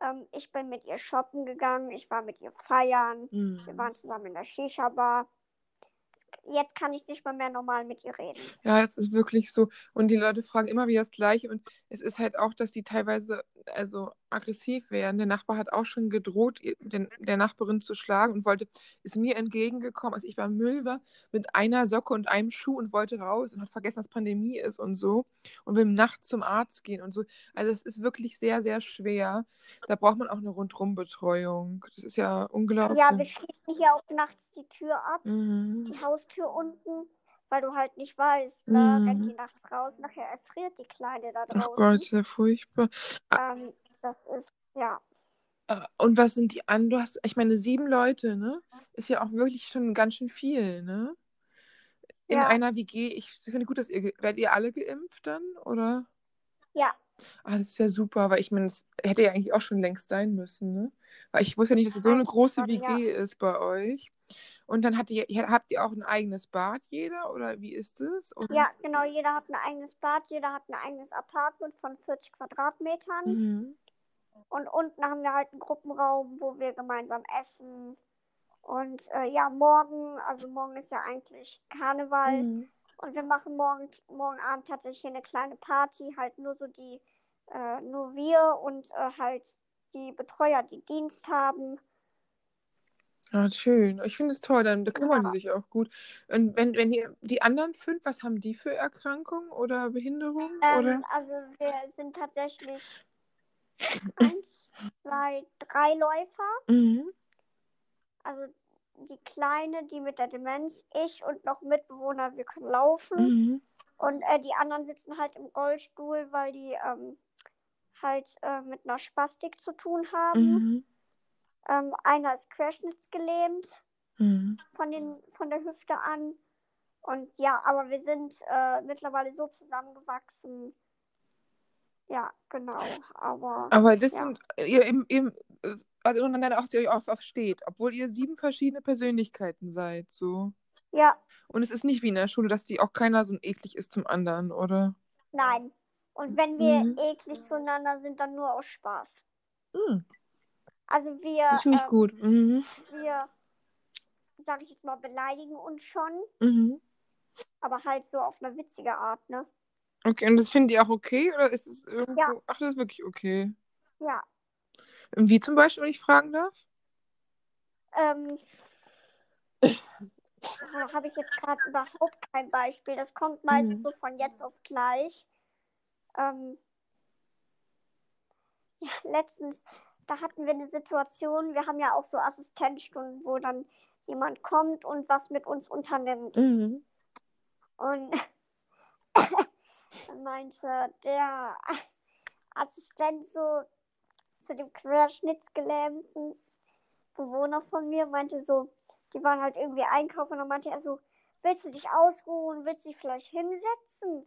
Ähm, ich bin mit ihr shoppen gegangen, ich war mit ihr feiern, mhm. wir waren zusammen in der Shisha-Bar jetzt kann ich nicht mal mehr normal mit ihr reden.
Ja, das ist wirklich so. Und die Leute fragen immer wieder das Gleiche. Und es ist halt auch, dass die teilweise also aggressiv werden. Der Nachbar hat auch schon gedroht, den, der Nachbarin zu schlagen und wollte, ist mir entgegengekommen, als ich beim Müll war, mit einer Socke und einem Schuh und wollte raus und hat vergessen, dass Pandemie ist und so. Und will nachts zum Arzt gehen und so. Also es ist wirklich sehr, sehr schwer. Da braucht man auch eine Rundrumbetreuung. Das ist ja unglaublich.
Ja, wir schließen hier auch nachts die Tür ab, mhm. die Haustür unten, weil du halt nicht weißt, da rennt die nachts raus, nachher erfriert die Kleine da draußen.
Oh Gott, sehr furchtbar.
Ähm, das ist, ja.
Äh, Und was sind die an? Du hast, ich meine, sieben Leute, ne? Ist ja auch wirklich schon ganz schön viel, ne? In
Ja.
einer WG. Ich finde gut, dass ihr, werdet ihr alle geimpft dann, oder?
Ja,
Ah, das ist ja super, weil ich meine, das hätte ja eigentlich auch schon längst sein müssen, ne? Weil ich wusste ja nicht, dass es so eine große
schon, ja.
WG ist bei euch. Und dann ihr, habt ihr auch ein eigenes Bad, jeder, oder wie ist es? Oder?
ja, genau. Jeder hat ein eigenes Bad, jeder hat ein eigenes Apartment von 40 Quadratmetern.
Mhm.
Und unten haben wir halt einen Gruppenraum, wo wir gemeinsam essen. Und äh, ja, morgen, also morgen ist ja eigentlich Karneval.
Mhm.
Und wir machen morgen, morgen Abend tatsächlich eine kleine Party, halt nur so die, äh, nur wir und äh, halt die Betreuer, die Dienst haben.
Ah, schön. Ich finde es toll, dann da kümmern
Ja.
die sich auch gut. Und wenn, wenn ihr die anderen fünf, was haben die für Erkrankungen oder Behinderungen? oder?
Ähm, also wir sind tatsächlich eins, zwei, drei Läufer.
Mhm.
Also die Kleine, die mit der Demenz, ich und noch Mitbewohner, wir können laufen.
Mhm.
Und äh, die anderen sitzen halt im Rollstuhl, weil die ähm, halt äh, mit einer Spastik zu tun haben.
Mhm.
Ähm, einer ist querschnittsgelähmt
Mhm.
von, den, von der Hüfte an. Und ja, aber wir sind äh, mittlerweile so zusammengewachsen. Ja, genau. Aber
Aber das
Ja.
sind ihr im, im also untereinander auch sie euch versteht, obwohl ihr sieben verschiedene Persönlichkeiten seid, so.
ja,
Und es ist nicht wie in der Schule, dass die auch keiner so eklig ist zum anderen, oder?
nein. Und wenn wir
Mhm.
eklig zueinander sind, dann nur aus Spaß.
Mhm.
Also wir,
Das finde ich
ähm,
gut. Mhm.
wir, sag ich jetzt mal, beleidigen uns schon,
Mhm.
aber halt so auf eine witzige Art, ne?
Okay, und das findet ihr auch okay oder ist es irgendwo.
Ja.
Ach, das ist wirklich okay.
Ja.
Wie zum Beispiel, wenn ich fragen darf?
Ähm, da habe ich jetzt gerade überhaupt kein Beispiel. Das kommt meistens
Mhm.
so von jetzt auf gleich. Ähm, ja, letztens, da hatten wir eine Situation, wir haben ja auch so Assistenzstunden, wo dann jemand kommt und was mit uns unternimmt.
Mhm.
Und meinte der Assistent so zu dem querschnittsgelähmten Bewohner von mir, meinte so, die waren halt irgendwie einkaufen und dann meinte er so, willst du dich ausruhen, willst du dich vielleicht hinsetzen?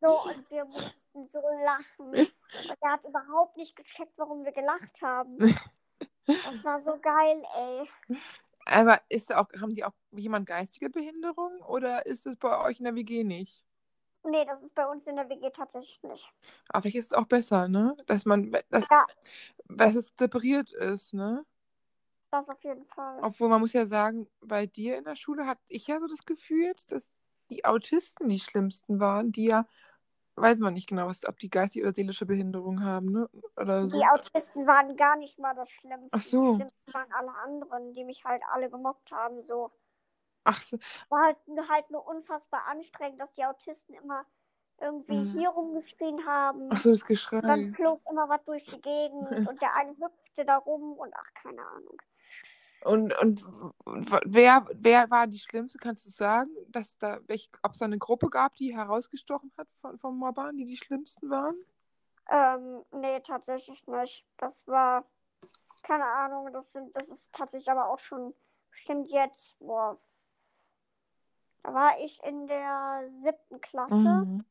So, und wir mussten so lachen. Und er hat überhaupt nicht gecheckt, warum wir gelacht haben. Das war so geil, ey.
Aber ist da auch, haben die auch jemand geistige Behinderung oder ist es bei euch in der WG nicht?
Nee, das ist bei uns in der WG tatsächlich nicht.
Aber vielleicht ist es auch besser, ne? Dass man, dass,
Ja.
dass es separiert ist, ne?
Das auf jeden Fall.
Obwohl man muss ja sagen, bei dir in der Schule hatte ich ja so das Gefühl dass die Autisten die schlimmsten waren, die ja, weiß man nicht genau, was, ob die geistige oder seelische Behinderung haben, ne? Oder so.
Die Autisten waren gar nicht mal das Schlimmste.
Ach so.
Die Schlimmsten waren alle anderen, die mich halt alle gemobbt haben. So.
Ach.
War halt, halt nur unfassbar anstrengend, dass die Autisten immer irgendwie
Mhm.
hier rumgeschrien haben.
ach so, das
Dann
Geschrei.
flog immer was durch die Gegend und der eine hüpfte da rum und ach, keine Ahnung.
Und, und w- wer, wer war die Schlimmste? Kannst du sagen, dass da, ob es da eine Gruppe gab, die herausgestochen hat von, von Mobbern, die die Schlimmsten waren?
Ähm, nee, tatsächlich nicht. Das war, keine Ahnung, das sind, das ist tatsächlich aber auch schon bestimmt jetzt, boah. Da war ich in der siebten Klasse.
Mhm.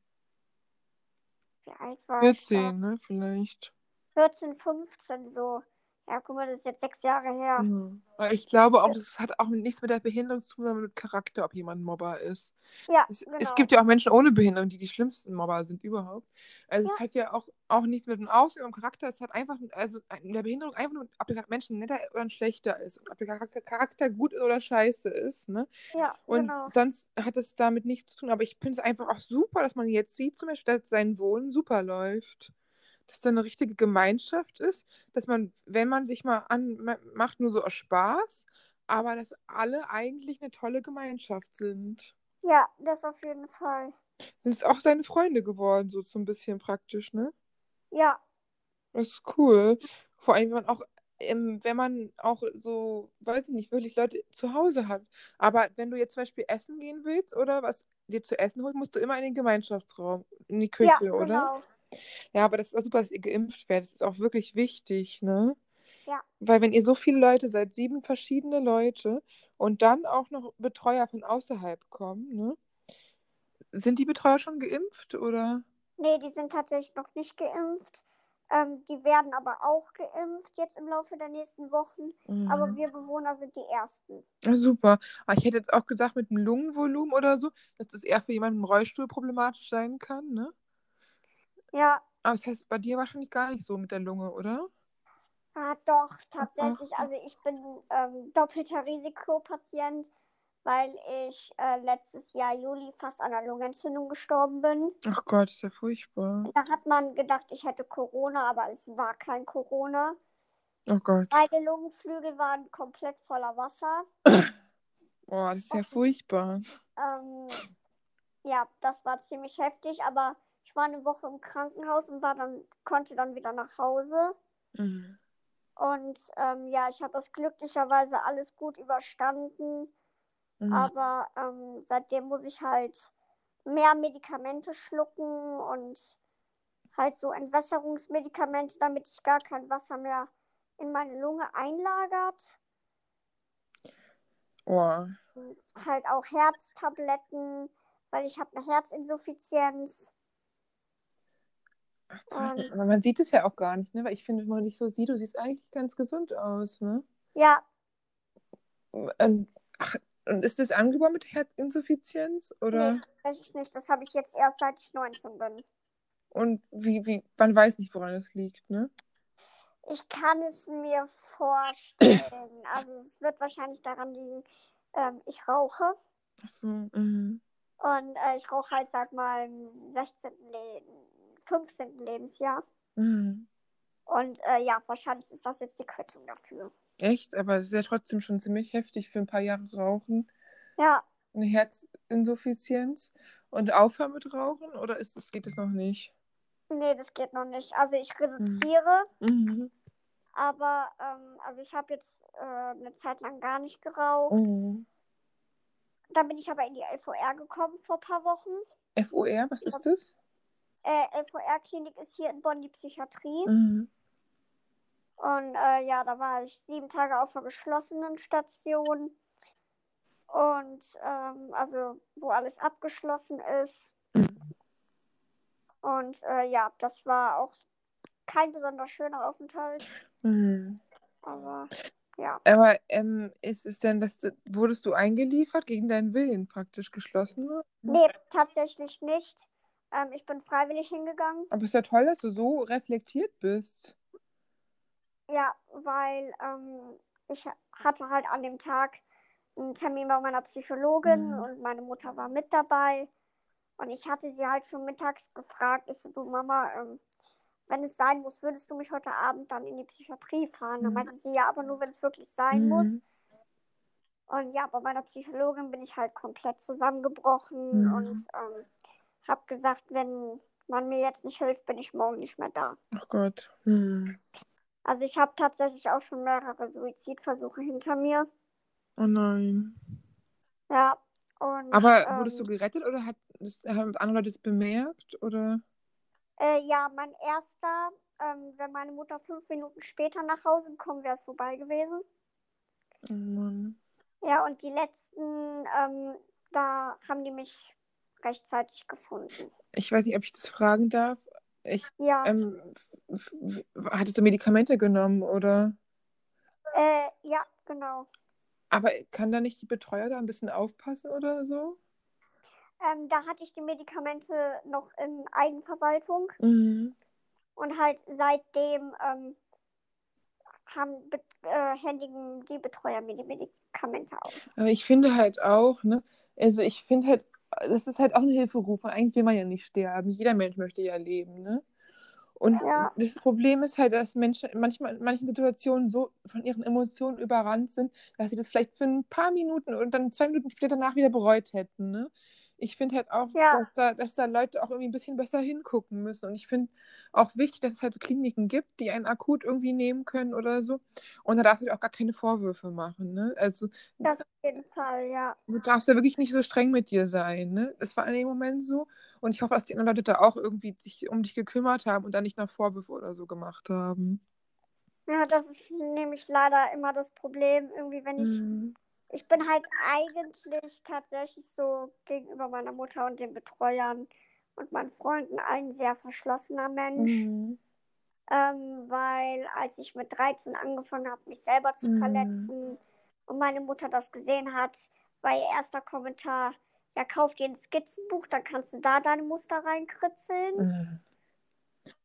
Wie alt war ich?
14, ne, vielleicht.
Da? 14, 15 so. Ja, guck mal, das ist jetzt sechs Jahre her.
Mhm. Ich glaube auch, das hat auch nichts mit der Behinderung zu tun, sondern mit Charakter, ob jemand ein Mobber ist.
Ja,
Es,
genau.
es gibt ja auch Menschen ohne Behinderung, die die schlimmsten Mobber sind überhaupt. Also es
Ja.
hat ja auch, auch nichts mit dem Aussehen und dem Charakter. Es hat einfach, also in der Behinderung einfach nur, ob der Mensch netter oder schlechter ist. Und ob der Charakter, Charakter gut oder scheiße ist. Ne?
ja,
Und
genau.
sonst hat es damit nichts zu tun. Aber ich finde es einfach auch super, dass man jetzt sieht, zum Beispiel, dass sein Wohnen super läuft. Dass da eine richtige Gemeinschaft ist, dass man, wenn man sich mal anmacht, nur so aus Spaß, aber dass alle eigentlich eine tolle Gemeinschaft sind.
Ja, das auf jeden Fall.
Sind es auch seine Freunde geworden, so so ein bisschen praktisch, ne?
Ja,
Das ist cool. Vor allem, wenn man auch ähm, wenn man auch so, weiß ich nicht, wirklich Leute zu Hause hat. Aber wenn du jetzt zum Beispiel essen gehen willst oder was dir zu essen holt, musst du immer in den Gemeinschaftsraum, in die Küche,
ja,
oder? Ja, aber das ist auch super, dass ihr geimpft werdet. Das ist auch wirklich wichtig, ne?
Ja.
Weil wenn ihr so viele Leute seid, sieben verschiedene Leute und dann auch noch Betreuer von außerhalb kommen, ne? Sind die Betreuer schon geimpft oder?
Nee, die sind tatsächlich noch nicht geimpft. Ähm, die werden aber auch geimpft jetzt im Laufe der nächsten Wochen.
Mhm.
Aber wir Bewohner sind die Ersten.
Ja, super. Aber ich hätte jetzt auch gesagt, mit dem Lungenvolumen oder so, dass das eher für jemanden im Rollstuhl problematisch sein kann, ne?
Ja,
Aber das heißt bei dir wahrscheinlich gar nicht so mit der Lunge, oder?
ah, doch, tatsächlich. Also ich bin ähm, doppelter Risikopatient, weil ich äh, letztes Jahr Juli fast an einer Lungenentzündung gestorben bin.
Ach Gott, ist ja furchtbar.
Da hat man gedacht, ich hätte Corona, aber es war kein Corona.
Oh Gott.
Beide Lungenflügel waren komplett voller Wasser.
Oh, das ist ja furchtbar.
Ähm, ja, das war ziemlich heftig, aber ich war eine Woche im Krankenhaus und war dann, konnte dann wieder nach Hause.
Mhm.
Und ähm, ja, ich habe das glücklicherweise alles gut überstanden.
Mhm.
Aber ähm, seitdem muss ich halt mehr Medikamente schlucken und halt so Entwässerungsmedikamente, damit ich gar kein Wasser mehr in meine Lunge einlagert.
Oh.
Halt auch Herztabletten, weil ich habe eine Herzinsuffizienz.
Ach.
Und-
Aber man sieht es ja auch gar nicht, ne? Weil ich finde, wenn man dich so sieht, du siehst eigentlich ganz gesund aus, ne?
Ja,
Ähm, ach, und ist das angeboren mit Herzinsuffizienz? Oder?
nee, tatsächlich nicht. Das habe ich jetzt erst seit ich 19 bin.
Und wie, wie, man weiß nicht, woran es liegt, ne?
Ich kann es mir vorstellen. Also es wird wahrscheinlich daran liegen, ähm, ich rauche.
Ach so, mhm.
Und äh, ich rauche halt seit meinem 16. Le 15. Lebensjahr.
Mhm.
Und äh, ja, wahrscheinlich ist das jetzt die Quittung dafür.
Echt? Aber es ist ja trotzdem schon ziemlich heftig für ein paar Jahre Rauchen.
Ja,
Eine Herzinsuffizienz. Und aufhören mit Rauchen? Oder ist das, geht das noch nicht?
nee, das geht noch nicht. Also ich reduziere,
Mhm.
aber ähm, also ich habe jetzt äh, eine Zeit lang gar nicht geraucht.
Mhm.
Dann bin ich aber in die LVR gekommen vor ein paar Wochen.
FOR, was ist das?
Äh, LVR-Klinik ist hier in Bonn die Psychiatrie.
Mhm.
Und äh, ja, da war ich sieben Tage auf einer geschlossenen Station. Und ähm, also, wo alles abgeschlossen ist. Und äh, ja, das war auch kein besonders schöner Aufenthalt.
Mhm.
Aber ja.
Aber ähm, ist es denn, dass wurdest du eingeliefert gegen deinen Willen praktisch geschlossen?
Nee, tatsächlich nicht. Ähm, ich bin freiwillig hingegangen.
Aber es ist ja toll, dass du so reflektiert bist.
Ja, weil ähm, ich hatte halt an dem Tag einen Termin bei meiner Psychologin
Mhm.
und meine Mutter war mit dabei. Und ich hatte sie halt schon mittags gefragt, ich so, du Mama, ähm, wenn es sein muss, würdest du mich heute Abend dann in die Psychiatrie fahren? Dann
Mhm.
meinte sie, ja, aber nur wenn es wirklich sein muss.
Mhm.
Und ja, bei meiner Psychologin bin ich halt komplett zusammengebrochen
Mhm.
und ähm, habe gesagt, wenn man mir jetzt nicht hilft, bin ich morgen nicht mehr da.
Ach Gott. Mhm.
Also ich habe tatsächlich auch schon mehrere Suizidversuche hinter mir.
Oh nein.
Ja. Und,
Aber
ähm,
wurdest du gerettet oder hat, das, haben andere Leute es bemerkt? Oder?
Äh, ja, mein erster, ähm, wenn meine Mutter fünf Minuten später nach Hause gekommen wäre, es vorbei gewesen.
Oh Mann.
Ja, und die letzten, ähm, da haben die mich rechtzeitig gefunden.
Ich weiß nicht, ob ich das fragen darf. Ich,
Ja,
ähm, hattest du Medikamente genommen oder?
äh, ja, genau.
Aber kann da nicht die Betreuer da ein bisschen aufpassen oder so?
Ähm, da hatte ich die Medikamente noch in Eigenverwaltung
Mhm.
und halt seitdem ähm, haben be äh, händigen die Betreuer mir die Medikamente auf.
Aber ich finde halt auch, ne, also ich finde halt, das ist halt auch ein Hilferuf. Eigentlich will man ja nicht sterben. Jeder Mensch möchte ja leben, ne? Und
Ja.
das Problem ist halt, dass Menschen manchmal in manchen Situationen so von ihren Emotionen überrannt sind, dass sie das vielleicht für ein paar Minuten und dann zwei Minuten später danach wieder bereut hätten, ne? Ich finde halt auch,
Ja.
dass, da, dass da Leute auch irgendwie ein bisschen besser hingucken müssen. Und ich finde auch wichtig, dass es halt Kliniken gibt, die einen akut irgendwie nehmen können oder so. Und da darfst du auch gar keine Vorwürfe machen. Ne? Also
Das auf jeden Fall, ja.
du darfst ja wirklich nicht so streng mit dir sein. Ne? Das war in dem Moment so. Und ich hoffe, dass die anderen Leute da auch irgendwie sich um dich gekümmert haben und dann nicht nach Vorwürfe oder so gemacht haben.
Ja, das ist nämlich leider immer das Problem. Irgendwie, wenn ich.
Mhm.
Ich bin halt eigentlich tatsächlich so gegenüber meiner Mutter und den Betreuern und meinen Freunden ein sehr verschlossener Mensch.
Mhm.
Ähm, weil als ich mit 13 angefangen habe, mich selber zu
Mhm.
verletzen und meine Mutter das gesehen hat, war ihr erster Kommentar, ja, kauf dir ein Skizzenbuch, dann kannst du da deine Muster reinkritzeln.
Mhm.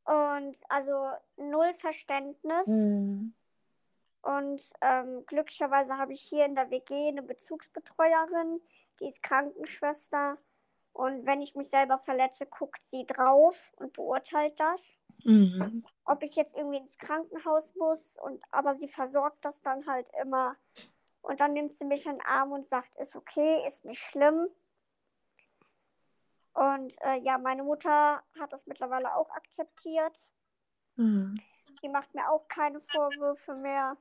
Und also null Verständnis.
Mhm.
Und ähm, glücklicherweise habe ich hier in der WG eine Bezugsbetreuerin, die ist Krankenschwester. Und wenn ich mich selber verletze, guckt sie drauf und beurteilt das.
Mhm.
Ob ich jetzt irgendwie ins Krankenhaus muss. Und aber sie versorgt das dann halt immer. Und dann nimmt sie mich in den Arm und sagt, ist okay, ist nicht schlimm. Und äh, ja, meine Mutter hat das mittlerweile auch akzeptiert.
Mhm.
Die macht mir auch keine Vorwürfe mehr.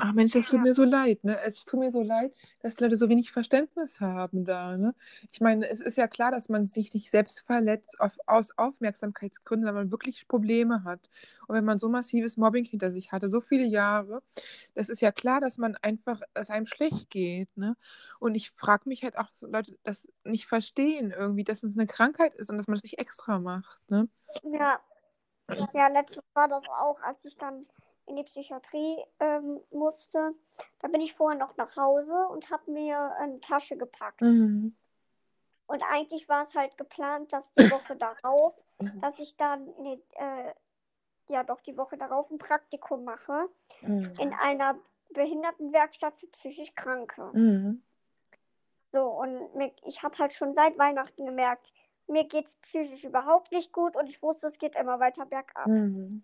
Ach Mensch, das tut
Ja.
mir so leid, ne? Es tut mir so leid, dass Leute so wenig Verständnis haben da, ne? Ich meine, es ist ja klar, dass man sich nicht selbst verletzt auf, aus Aufmerksamkeitsgründen, weil man wirklich Probleme hat. Und wenn man so massives Mobbing hinter sich hatte, so viele Jahre, das ist ja klar, dass man einfach, dass einem schlecht geht, ne? Und ich frage mich halt auch, so Leute das nicht verstehen irgendwie, dass es eine Krankheit ist und dass man das nicht extra macht, ne?
Ja. Ja, letztes war das auch, als ich dann in die Psychiatrie ähm, musste. Da bin ich vorher noch nach Hause und habe mir eine Tasche gepackt.
Mhm.
Und eigentlich war es halt geplant, dass die Woche darauf,
Mhm.
dass ich dann, nee, äh, ja doch, die Woche darauf ein Praktikum mache
Mhm.
in einer Behindertenwerkstatt für psychisch Kranke.
Mhm.
So, und mir, ich habe halt schon seit Weihnachten gemerkt, mir geht es psychisch überhaupt nicht gut und ich wusste, es geht immer weiter bergab.
Mhm.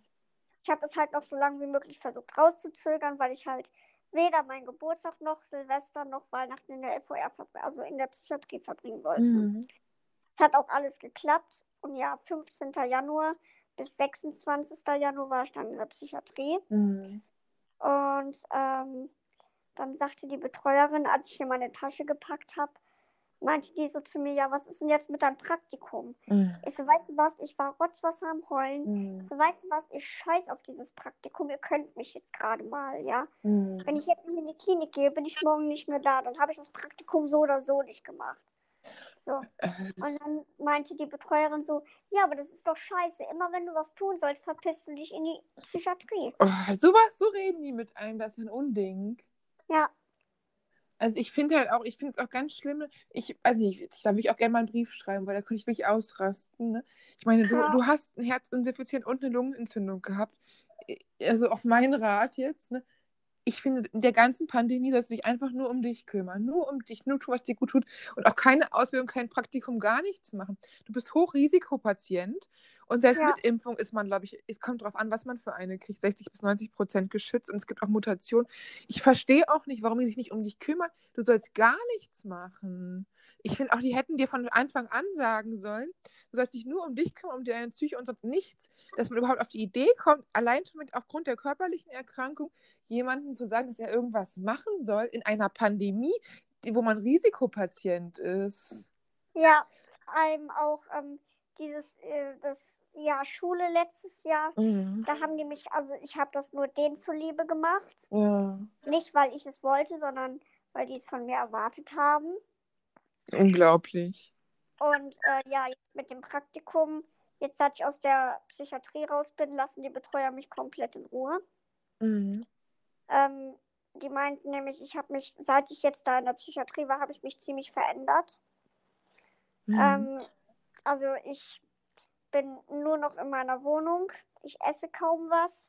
Ich habe es halt noch so lange wie möglich versucht rauszuzögern, weil ich halt weder meinen Geburtstag noch Silvester noch Weihnachten in der FOR, also in der Psychiatrie verbringen wollte.
Mhm.
Es hat auch alles geklappt. Und ja, 15. Januar bis 26. Januar war ich dann in der Psychiatrie.
Mhm.
Und ähm, dann sagte die Betreuerin, als ich hier meine Tasche gepackt habe, meinte die so zu mir, ja, was ist denn jetzt mit deinem Praktikum?
Mhm.
Ich so, weißt du was, ich war rotzwasser am Heulen.
Mhm.
Ich so, weißt du was, ich scheiß auf dieses Praktikum, ihr könnt mich jetzt gerade mal, ja.
Mhm.
Wenn ich jetzt nicht in die Klinik gehe, bin ich morgen nicht mehr da. Dann habe ich das Praktikum so oder so nicht gemacht. So.
Ist-
Und dann meinte die Betreuerin so, ja, aber das ist doch scheiße. Immer wenn du was tun sollst, verpisst du dich in die Psychiatrie.
Oh, sowas, so reden die mit einem, das ist ein Unding.
Ja,
Also ich finde halt auch, ich finde es auch ganz schlimm, ich, also ich, ich, da würde ich auch gerne mal einen Brief schreiben, weil da könnte ich wirklich ausrasten. Ne? Ich meine, du, du hast ein Herzinsuffizienz und eine Lungenentzündung gehabt. Also auf meinen Rat jetzt, ne? Ich finde, in der ganzen Pandemie sollst du dich einfach nur um dich kümmern. Nur um dich, nur tun, was dir gut tut. Und auch keine Ausbildung, kein Praktikum, gar nichts machen. Du bist Hochrisikopatient. Und selbst
Ja.
mit Impfung ist man, glaube ich, es kommt darauf an, was man für eine kriegt. 60 bis 90 Prozent geschützt und es gibt auch Mutationen. Ich verstehe auch nicht, warum die sich nicht um dich kümmern. Du sollst gar nichts machen. Ich finde auch, die hätten dir von Anfang an sagen sollen, du sollst dich nur um dich kümmern, um deine Psyche und sonst nichts. Dass man überhaupt auf die Idee kommt, allein schon mit aufgrund der körperlichen Erkrankung, jemandem zu sagen, dass er irgendwas machen soll in einer Pandemie, wo man Risikopatient ist.
ja, allem auch ähm, dieses, äh, das Jahr Schule letztes Jahr.
Mhm.
Da haben die mich, also ich habe das nur denen zuliebe gemacht.
Ja.
Nicht, weil ich es wollte, sondern weil die es von mir erwartet haben.
Unglaublich.
Und äh, ja, mit dem Praktikum, jetzt seit ich aus der Psychiatrie raus bin, lassen die Betreuer mich komplett in Ruhe.
Mhm.
Ähm, die meinten nämlich, ich habe mich, seit ich jetzt da in der Psychiatrie war, habe ich mich ziemlich verändert.
Mhm.
Ähm, also ich bin nur noch in meiner Wohnung. Ich esse kaum was.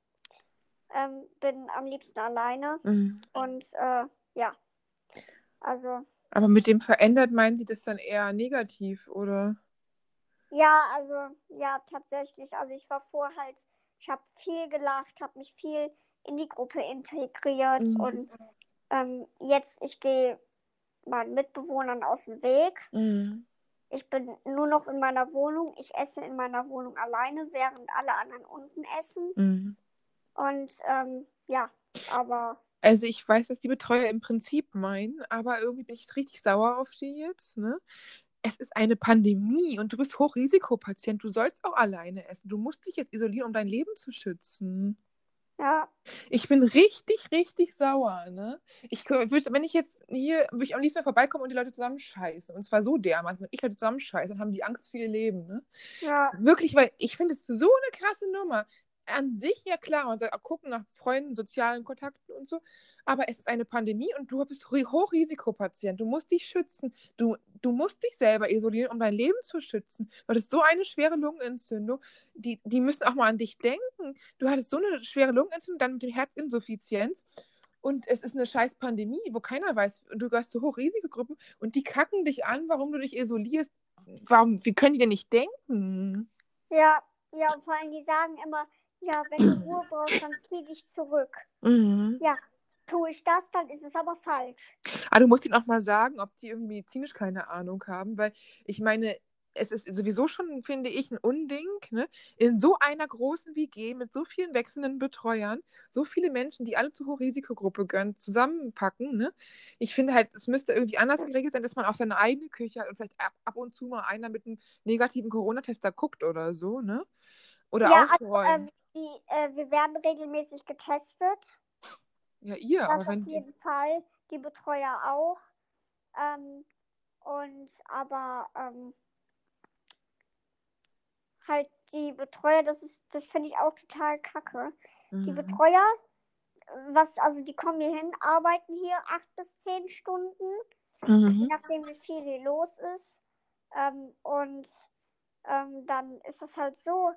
Ähm, bin am liebsten alleine.
Mhm.
Und äh, ja, also
Aber mit dem verändert meinen die das dann eher negativ, oder?
ja, also ja, tatsächlich. Also ich war vorher halt, ich habe viel gelacht, habe mich viel in die Gruppe integriert
Mhm.
und ähm, jetzt, ich gehe meinen Mitbewohnern aus dem Weg.
Mhm.
Ich bin nur noch in meiner Wohnung. Ich esse in meiner Wohnung alleine, während alle anderen unten essen.
Mhm.
Und ähm, ja, aber
Also ich weiß, was die Betreuer im Prinzip meinen, aber irgendwie bin ich richtig sauer auf die jetzt, ne? Es ist eine Pandemie und du bist Hochrisikopatient. Du sollst auch alleine essen. Du musst dich jetzt isolieren, um dein Leben zu schützen.
Ja,
Ich bin richtig, richtig sauer, ne? Ich würde, wenn ich jetzt hier, würde ich am liebsten vorbeikommen und die Leute zusammenscheißen. Und zwar so dermaßen, wenn ich Leute zusammenscheiße, dann haben die Angst für ihr Leben, ne?
ja,
Wirklich, weil ich finde es so eine krasse Nummer. An sich ja klar, man auch gucken nach Freunden, sozialen Kontakten und so. Aber es ist eine Pandemie und du bist Ri- Hochrisikopatient. Du musst dich schützen. Du, du musst dich selber isolieren, um dein Leben zu schützen. Du hattest so eine schwere Lungenentzündung. Die, die müssen auch mal an dich denken. Du hattest so eine schwere Lungenentzündung, dann mit dem Herzinsuffizienz. Und es ist eine scheiß Pandemie, wo keiner weiß, du gehörst zu Hochrisikogruppen und die kacken dich an, warum du dich isolierst. Warum, wie können die denn nicht denken?
ja, ja, und vor allem die sagen immer, ja, wenn du Ruhe brauchst, dann zieh dich zurück.
Mhm.
Tue ich das, dann ist es aber falsch.
Aber du musst ihnen auch mal sagen, ob die irgendwie medizinisch keine Ahnung haben, weil ich meine, es ist sowieso schon, finde ich, ein Unding, ne? in so einer großen WG mit so vielen wechselnden Betreuern, so viele Menschen, die alle zur Hochrisikogruppe gehören, zusammenpacken. Ne? Ich finde halt, es müsste irgendwie anders geregelt sein, dass man auf seine eigene Küche hat und vielleicht ab, ab und zu mal einer mit einem negativen Corona-Test da guckt oder so, ne? Oder
ja, also,
aufräumen.
ähm, die, äh, wir werden regelmäßig getestet.
Ja, ihr,
Das
aber
auf
wenn die.
jeden Fall. Die Betreuer auch. Ähm, und aber ähm, halt die Betreuer, das ist, das finde ich auch total kacke. Die
Mhm.
Betreuer, was, also die kommen hier hin, arbeiten hier acht bis zehn Stunden, je
Mhm.
nachdem wie viel hier los ist. Ähm, und ähm, dann ist das halt so,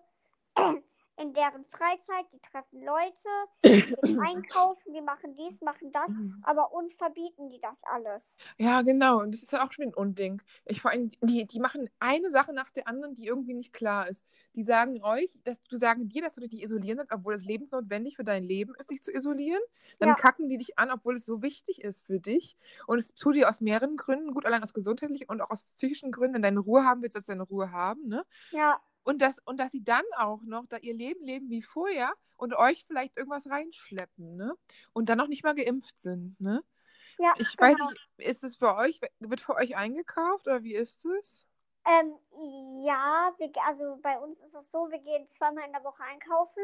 in deren Freizeit, die treffen Leute, die gehen einkaufen, die machen dies, machen das, aber uns verbieten die das alles.
Ja, genau. Und das ist ja auch schon ein Unding. Ich vor allem, die, die machen eine Sache nach der anderen, die irgendwie nicht klar ist. Die sagen euch, dass du sagen dir, dass du dich isolieren sollst, obwohl es lebensnotwendig für dein Leben ist, dich zu isolieren. Dann
Ja.
kacken die dich an, obwohl es so wichtig ist für dich. Und es tut dir aus mehreren Gründen gut, allein aus gesundheitlichen und auch aus psychischen Gründen. Wenn deine Ruhe haben willst, sollst du deine Ruhe haben. Ne?
Ja,
Und, das, und dass sie dann auch noch da ihr Leben leben wie vorher und euch vielleicht irgendwas reinschleppen. Ne? Und dann noch nicht mal geimpft sind. Ne?
ja,
Ich
genau.
weiß nicht, ist es bei euch, wird für euch eingekauft oder wie ist es?
Ähm, ja, wir, also bei uns ist es so, wir gehen zweimal in der Woche einkaufen.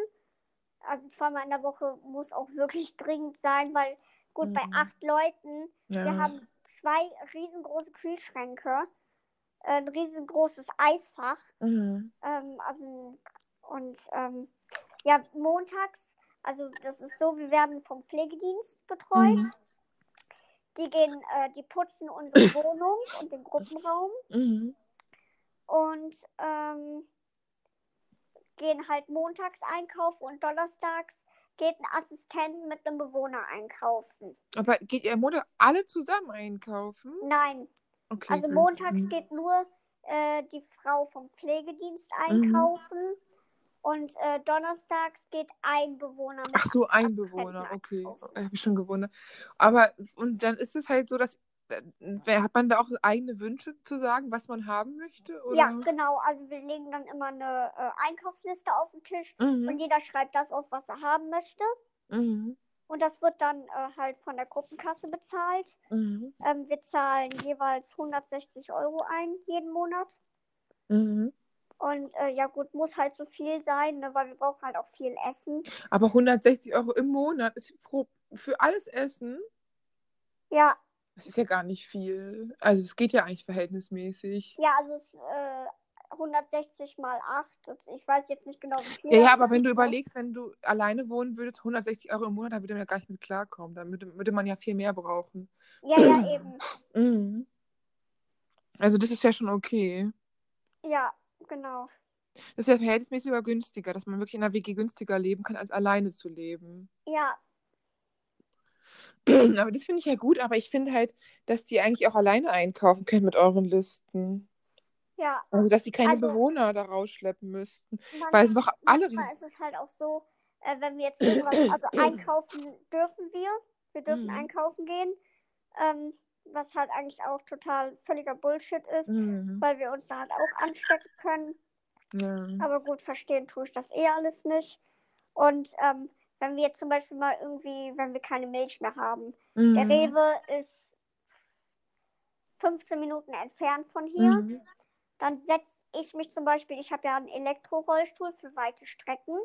Also zweimal in der Woche muss auch wirklich dringend sein, weil gut, bei
Mhm.
acht Leuten,
Ja.
wir haben zwei riesengroße Kühlschränke, ein riesengroßes Eisfach.
Mhm.
Ähm, also, und ähm, ja, montags, also das ist so, wir werden vom Pflegedienst betreut.
Mhm.
Die gehen, äh, die putzen unsere Wohnung und den Gruppenraum
Mhm.
und ähm, gehen halt montags einkaufen und donnerstags geht ein Assistent mit einem Bewohner einkaufen.
Aber geht ihr Montag alle zusammen einkaufen?
Nein,
Okay.
also montags
Mhm.
geht nur äh, die Frau vom Pflegedienst
Mhm.
einkaufen und äh, donnerstags geht ein Bewohner mit.
Ach so, ein Bewohner, okay. Habe ich schon gewundert. Aber, und dann ist es halt so, dass, äh, hat man da auch eigene Wünsche zu sagen, was man haben möchte? Oder?
Ja, genau. Also wir legen dann immer eine äh, Einkaufsliste auf den Tisch und
Mhm.
jeder schreibt das auf, was er haben möchte.
Mhm.
Und das wird dann äh, halt von der Gruppenkasse bezahlt.
Mhm.
Ähm, wir zahlen jeweils 160 Euro ein jeden Monat.
Mhm.
Und äh, ja gut, muss halt so viel sein, ne, weil wir brauchen halt auch viel Essen.
Aber 160 Euro im Monat ist pro, für alles Essen,
Ja,
das ist ja gar nicht viel. Also es geht ja eigentlich verhältnismäßig.
ja, also es, äh, 160 mal 8. Das- Ich weiß jetzt nicht genau, wie viel.
Ja, ja, aber wenn du überlegst, wenn du alleine wohnen würdest, 160 Euro im Monat, da würde man ja gar nicht mit klarkommen. Da würde, würde man ja viel mehr brauchen.
Ja, ja, eben.
Mhm. Also das ist ja schon okay.
Ja, genau.
Das ist ja verhältnismäßig sogar günstiger, dass man wirklich in einer WG günstiger leben kann, als alleine zu leben.
Ja,
Aber das finde ich ja gut, aber ich finde halt, dass die eigentlich auch alleine einkaufen können mit euren Listen.
Ja.
Also, dass sie keine
Also-
Bewohner da rausschleppen müssten.
Man-
Weil es doch alle
manchmal ist es halt auch so, äh, wenn wir jetzt irgendwas, also einkaufen dürfen wir, wir dürfen
Mhm.
einkaufen gehen, ähm, was halt eigentlich auch total völliger Bullshit ist,
Mhm.
weil wir uns da halt auch anstecken können.
Ja.
Aber gut, verstehen tue ich das eh alles nicht. Und ähm, wenn wir zum Beispiel mal irgendwie, wenn wir keine Milch mehr haben, der
Mhm.
Rewe ist 15 Minuten entfernt von hier,
Mhm.
Dann setze ich mich zum Beispiel, ich habe ja einen Elektrorollstuhl für weite Strecken,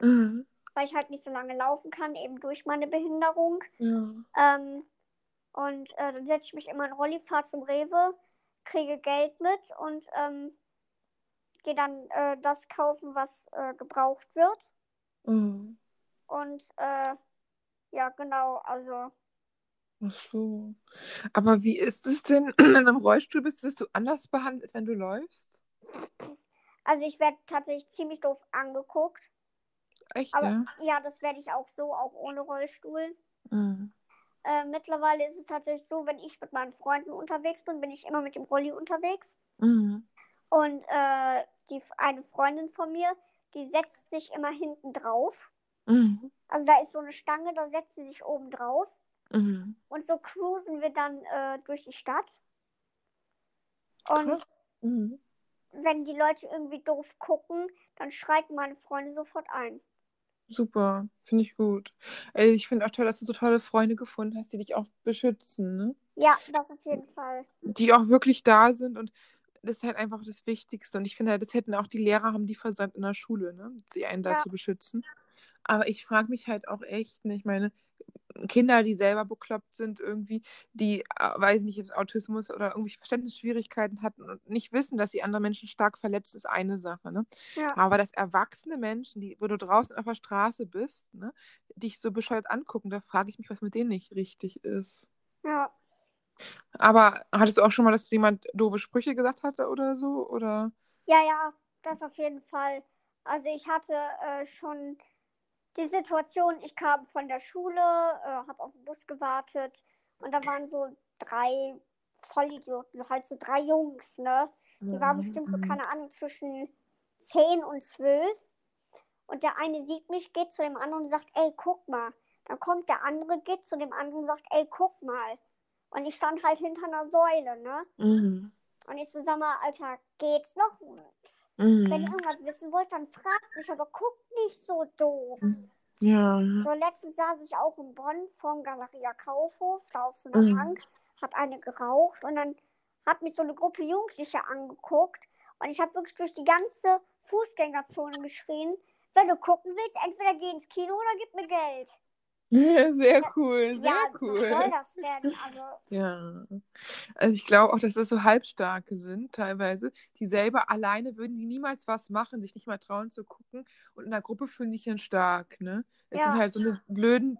Mhm.
weil ich halt nicht so lange laufen kann, eben durch meine Behinderung.
Ja.
Ähm, und äh, dann setze ich mich immer in Rolli, fahre zum Rewe, kriege Geld mit und ähm, gehe dann äh, das kaufen, was äh, gebraucht wird.
Mhm.
Und äh, ja, genau, also
Ach so. Aber wie ist es denn, wenn du im Rollstuhl bist, wirst du anders behandelt, als wenn du läufst?
Also ich werde tatsächlich ziemlich doof angeguckt.
Echt,
Aber
ja?
ja, das werde ich auch so, auch ohne Rollstuhl.
Mhm.
Äh, mittlerweile ist es tatsächlich so, wenn ich mit meinen Freunden unterwegs bin, bin ich immer mit dem Rolli unterwegs.
Mhm.
Und äh, die, eine Freundin von mir, die setzt sich immer hinten drauf.
Mhm.
Also da ist so eine Stange, da setzt sie sich oben drauf.
Mhm.
Und so cruisen wir dann äh, durch die Stadt. Und.
Mhm.
wenn die Leute irgendwie doof gucken, dann schreiten meine Freunde sofort ein.
Super, finde ich gut. Ey, ich finde auch toll, dass du so tolle Freunde gefunden hast, die dich auch beschützen, ne?
Ja, das auf jeden Fall.
Die auch wirklich da sind und das ist halt einfach das Wichtigste. Und ich finde halt, das hätten auch die Lehrer haben die versäumt in der Schule, ne? Sie einen da
Ja.
zu beschützen. Aber ich frage mich halt auch echt, ne? Ich meine, Kinder, die selber bekloppt sind, irgendwie, die, äh, weiß nicht, jetzt Autismus oder irgendwie Verständnisschwierigkeiten hatten und nicht wissen, dass sie andere Menschen stark verletzt, ist eine Sache, ne?
Ja.
Aber dass erwachsene Menschen, die, wo du draußen auf der Straße bist, ne, dich so bescheuert angucken, da frage ich mich, was mit denen nicht richtig ist.
Ja.
Aber hattest du auch schon mal, dass jemand doofe Sprüche gesagt hatte oder so? Oder?
Ja, ja, das auf jeden Fall. Also ich hatte äh, schon die Situation, ich kam von der Schule, äh, habe auf den Bus gewartet und da waren so drei Vollidioten, halt so drei Jungs, ne? Die waren bestimmt so,
Mhm.
keine Ahnung, zwischen 10 und 12. Und der eine sieht mich, geht zu dem anderen und sagt, ey, guck mal. Dann kommt der andere, geht zu dem anderen und sagt, ey, guck mal. Und ich stand halt hinter einer Säule, ne?
Mhm.
Und ich so, sag mal, Alter, geht's noch?
Mhm.
Wenn ihr irgendwas wissen wollt, dann fragt mich, aber guckt nicht so doof.
Ja.
So, letztens saß ich auch in Bonn vom Galeria Kaufhof, da auf so einer
Mhm.
Bank, hab eine geraucht und dann hat mich so eine Gruppe Jugendlicher angeguckt und ich habe wirklich durch die ganze Fußgängerzone geschrien, wenn du gucken willst, entweder geh ins Kino oder gib mir Geld.
Sehr cool, sehr
ja, was soll
cool.
das denn? Also,
Ja. Also ich glaube auch, dass das so Halbstarke sind teilweise, die selber alleine würden die niemals was machen, sich nicht mal trauen zu gucken und in der Gruppe fühlen sich dann stark, ne? Es
Ja.
sind halt so eine blöden,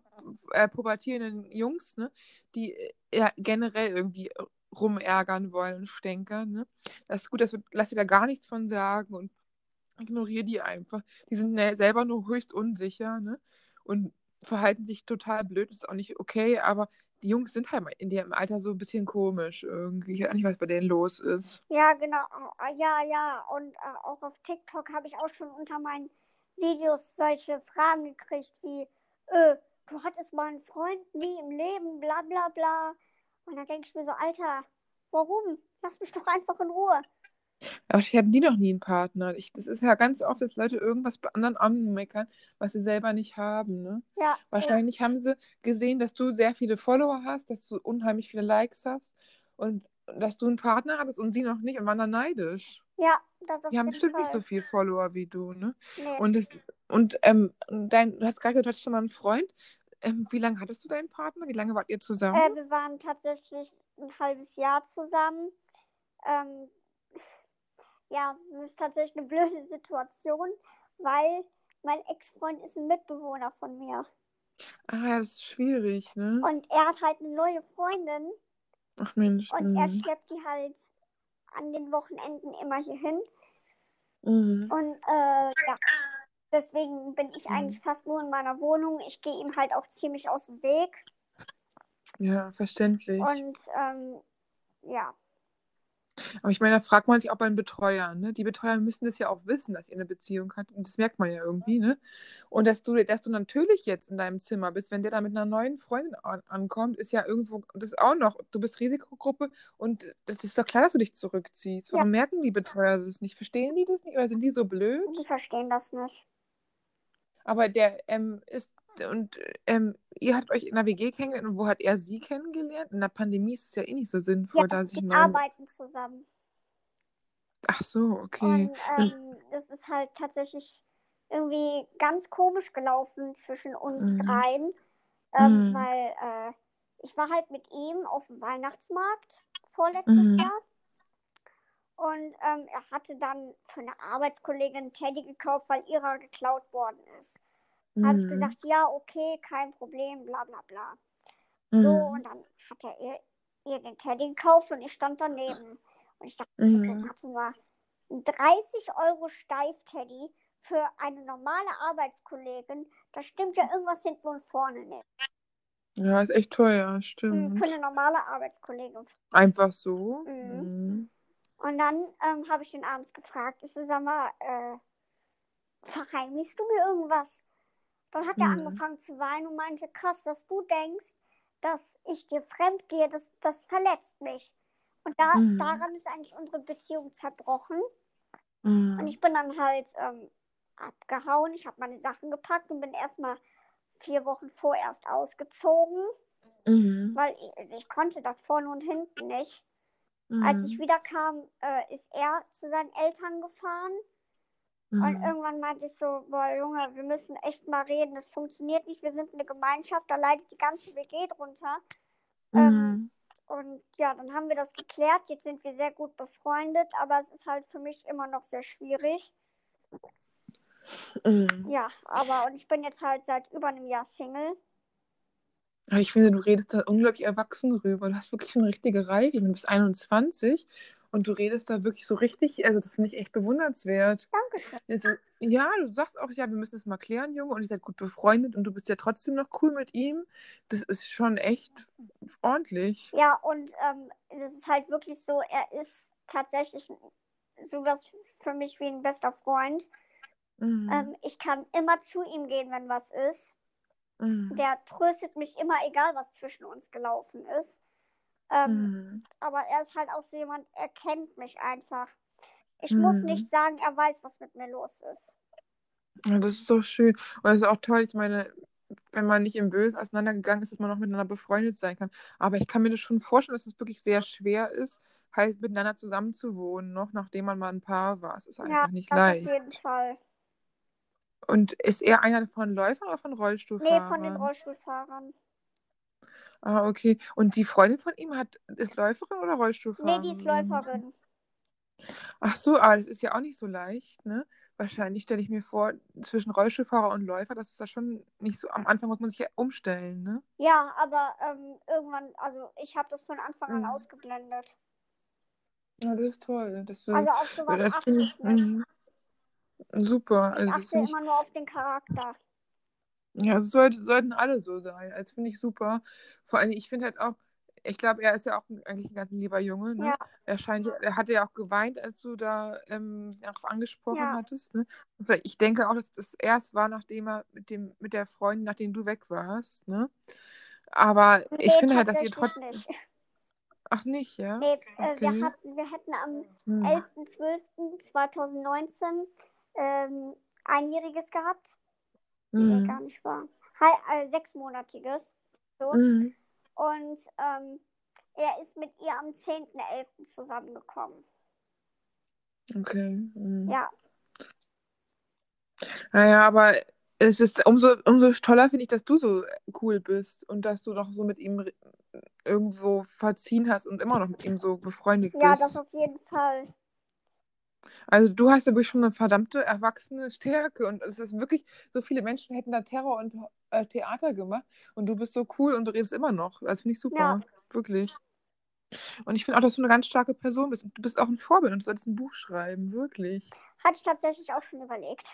äh, pubertierenden Jungs, ne? Die äh, ja, generell irgendwie rumärgern wollen und stänkern, ne? Das ist gut, dass wir, lass dir da gar nichts von sagen und ignoriere die einfach. Die sind ne, selber nur höchst unsicher, ne? Und verhalten sich total blöd, ist auch nicht okay, aber die Jungs sind halt in dem Alter so ein bisschen komisch irgendwie. Ich weiß nicht, was bei denen los ist.
ja, genau. Ja, ja. Und äh, auch auf TikTok habe ich auch schon unter meinen Videos solche Fragen gekriegt wie, äh, du hattest mal einen Freund nie im Leben, bla bla bla. Und dann denke ich mir so, Alter, warum? Lass mich doch einfach in Ruhe.
Aber ich hatten die noch nie einen Partner. Ich, das ist ja ganz oft, dass Leute irgendwas bei anderen anmeckern, was sie selber nicht haben, ne?
Ja,
Wahrscheinlich haben sie gesehen, dass du sehr viele Follower hast, dass du unheimlich viele Likes hast und dass du einen Partner hattest und sie noch nicht und waren dann neidisch.
ja, das auf
Die haben bestimmt
Fall.
nicht so viele Follower wie du, ne?
Nee.
Und, das, und ähm, dein, du hast gerade gesagt, du hattest schon mal einen Freund. Ähm, wie lange hattest du deinen Partner? Wie lange wart ihr zusammen?
Äh, wir waren tatsächlich ein halbes Jahr zusammen. Ähm, ja, das ist tatsächlich eine blöde Situation, weil mein Ex-Freund ist ein Mitbewohner von mir.
ah, ja, das ist schwierig, ne?
Und er hat halt eine neue Freundin
Ach Mensch.
und er
mhm.
schleppt die halt an den Wochenenden immer hier hin.
Mhm.
Und äh, ja, deswegen bin ich
Mhm.
eigentlich fast nur in meiner Wohnung. Ich gehe ihm halt auch ziemlich aus dem Weg.
Ja, verständlich.
Und ähm, ja,
Aber ich meine, da fragt man sich auch beim Betreuer, ne? Die Betreuer müssen das ja auch wissen, dass ihr eine Beziehung habt. Und das merkt man ja irgendwie, ne? Und dass du, dass du natürlich jetzt in deinem Zimmer bist, wenn der da mit einer neuen Freundin an, ankommt, ist ja irgendwo, das ist auch noch, du bist Risikogruppe und das ist doch klar, dass du dich zurückziehst. Warum ja. merken die Betreuer das nicht? Verstehen die das nicht? Oder sind die so blöd?
Die verstehen das nicht.
Aber der ähm, ist und ähm, ihr habt euch in der WG kennengelernt und wo hat er sie kennengelernt? In der Pandemie ist es ja eh nicht so sinnvoll,
ja,
da sich
Wir arbeiten zusammen.
Ach so, okay.
Und ähm, das ist halt tatsächlich irgendwie ganz komisch gelaufen zwischen uns mhm. dreien, ähm, mhm. weil äh, ich war halt mit ihm auf dem Weihnachtsmarkt vorletztes mhm. Jahr. Und ähm, er hatte dann für eine Arbeitskollegin Teddy gekauft, weil ihrer geklaut worden ist. Mhm. Habe ich gesagt, ja, okay, kein Problem, bla bla bla. Mhm. So, und dann hat er ihr, ihr, den Teddy gekauft und ich stand daneben. Und ich dachte, mhm. okay, warte mal, 30 Euro Steif-Teddy für eine normale Arbeitskollegin, da stimmt ja irgendwas hinten und vorne nicht.
Ja, ist echt teuer,
hm,
stimmt.
Für eine normale Arbeitskollegin.
Einfach so?
Mhm. mhm. Und dann ähm, habe ich ihn abends gefragt, ich so, sag mal, äh, verheimlichst du mir irgendwas? Dann hat er mhm. angefangen zu weinen und meinte, krass, dass du denkst, dass ich dir fremd gehe, das, das verletzt mich. Und da, mhm. daran ist eigentlich unsere Beziehung zerbrochen. Mhm. Und ich bin dann halt ähm, abgehauen. Ich habe meine Sachen gepackt und bin erstmal vier Wochen vorerst ausgezogen. Mhm. Weil ich, ich, konnte das vorne und hinten nicht. Als mhm. ich wiederkam, äh, ist er zu seinen Eltern gefahren. Mhm. Und irgendwann meinte ich so, boah Junge, wir müssen echt mal reden, das funktioniert nicht, wir sind eine Gemeinschaft, da leidet die ganze WG drunter. Ähm, mhm. Ähm, und ja, dann haben wir das geklärt, jetzt sind wir sehr gut befreundet, aber es ist halt für mich immer noch sehr schwierig. Mhm. Ja, aber und ich bin jetzt halt seit über einem Jahr Single.
Ich finde, du redest da unglaublich erwachsen rüber. Du hast wirklich eine richtige Reife. Du bist 21 und du redest da wirklich so richtig, also das finde ich echt bewundernswert.
Danke.
Also, ja, du sagst auch, ja, wir müssen es mal klären, Junge, und ihr seid gut befreundet und du bist ja trotzdem noch cool mit ihm. Das ist schon echt ordentlich.
Ja, und ähm, das ist halt wirklich so, er ist tatsächlich sowas für mich wie ein bester Freund. Mhm. Ähm, ich kann immer zu ihm gehen, wenn was ist. Mhm. Der tröstet mich immer, egal was zwischen uns gelaufen ist. Ähm, mhm. Aber er ist halt auch so jemand, er kennt mich einfach. Ich mhm. muss nicht sagen, er weiß, was mit mir los ist.
Ja, das ist so schön. Und das ist auch toll, ich meine, wenn man nicht im Böse auseinandergegangen ist, dass man noch miteinander befreundet sein kann. Aber ich kann mir das schon vorstellen, dass es das wirklich sehr schwer ist, halt miteinander zusammenzuwohnen, noch nachdem man mal ein Paar war. Es ist einfach ja, nicht leicht.
Auf jeden Fall.
Und ist er einer von Läufern oder von Rollstuhlfahrern?
Nee, von den Rollstuhlfahrern.
Ah, okay. Und die Freundin von ihm hat, ist Läuferin oder Rollstuhlfahrerin?
Nee, die ist Läuferin.
Ach so, aber das ist ja auch nicht so leicht, ne? Wahrscheinlich stelle ich mir vor, zwischen Rollstuhlfahrer und Läufer, das ist ja schon nicht so, am Anfang muss man sich ja umstellen, ne?
Ja, aber ähm, irgendwann, also ich habe das von Anfang an mhm. ausgeblendet.
Ja, das ist toll. Das,
also auf sowas das achte ich nicht. Mhm.
Super.
Ich also, achte immer nur auf den Charakter.
Ja, das sollte, sollten alle so sein. Also finde ich super. Vor allem, ich finde halt auch, ich glaube, er ist ja auch eigentlich ein ganz lieber Junge. Ne?
Ja.
Er scheint, er hatte ja auch geweint, als du da ähm, darauf angesprochen ja. hattest. Ne? Also ich denke auch, dass das erst war, nachdem er mit dem, mit der Freundin, nachdem du weg warst. Ne? Aber nee, ich finde halt, dass ihr trotzdem. Nicht. Ach nicht, ja?
Nee, äh, okay. wir, hatten, wir hätten am hm. 11.12.2019 ähm, einjähriges gehabt mhm. nee, gar nicht wahr. He äh, sechsmonatiges. So. Mhm. Und ähm, er ist mit ihr am 10.11. zusammengekommen.
Okay. Mhm.
Ja.
Naja, aber es ist umso, umso toller, finde ich, dass du so cool bist und dass du doch so mit ihm irgendwo verziehen hast und immer noch mit ihm so befreundet
ja,
bist.
Ja, das auf jeden Fall.
Also du hast ja wirklich schon eine verdammte erwachsene Stärke und es ist wirklich, so viele Menschen hätten da Terror und äh, Theater gemacht und du bist so cool und du redest immer noch. Das finde ich super, ja. wirklich. Und ich finde auch, dass du eine ganz starke Person bist. Du bist auch ein Vorbild und du solltest ein Buch schreiben, wirklich.
Hatte ich tatsächlich auch schon überlegt.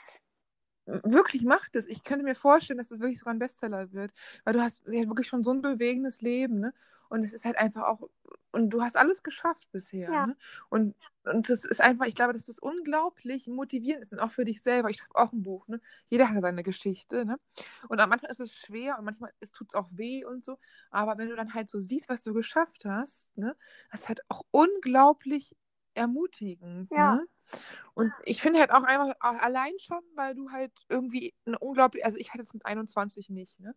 Wirklich, mach das. Ich könnte mir vorstellen, dass das wirklich sogar ein Bestseller wird. Weil du hast ja wirklich schon so ein bewegendes Leben, ne? Und es ist halt einfach auch und du hast alles geschafft bisher. Ja. Ne? Und, und das ist einfach, ich glaube, dass das unglaublich motivierend ist und auch für dich selber. Ich schreibe auch ein Buch, ne? Jeder hat seine Geschichte, ne? Und manchmal ist es schwer und manchmal tut es auch weh und so. Aber wenn du dann halt so siehst, was du geschafft hast, ne, das ist halt auch unglaublich ermutigend. Ja. Ne? Und ich finde halt auch einfach auch allein schon, weil du halt irgendwie ein unglaublich, also ich hatte es mit 21 nicht, ne?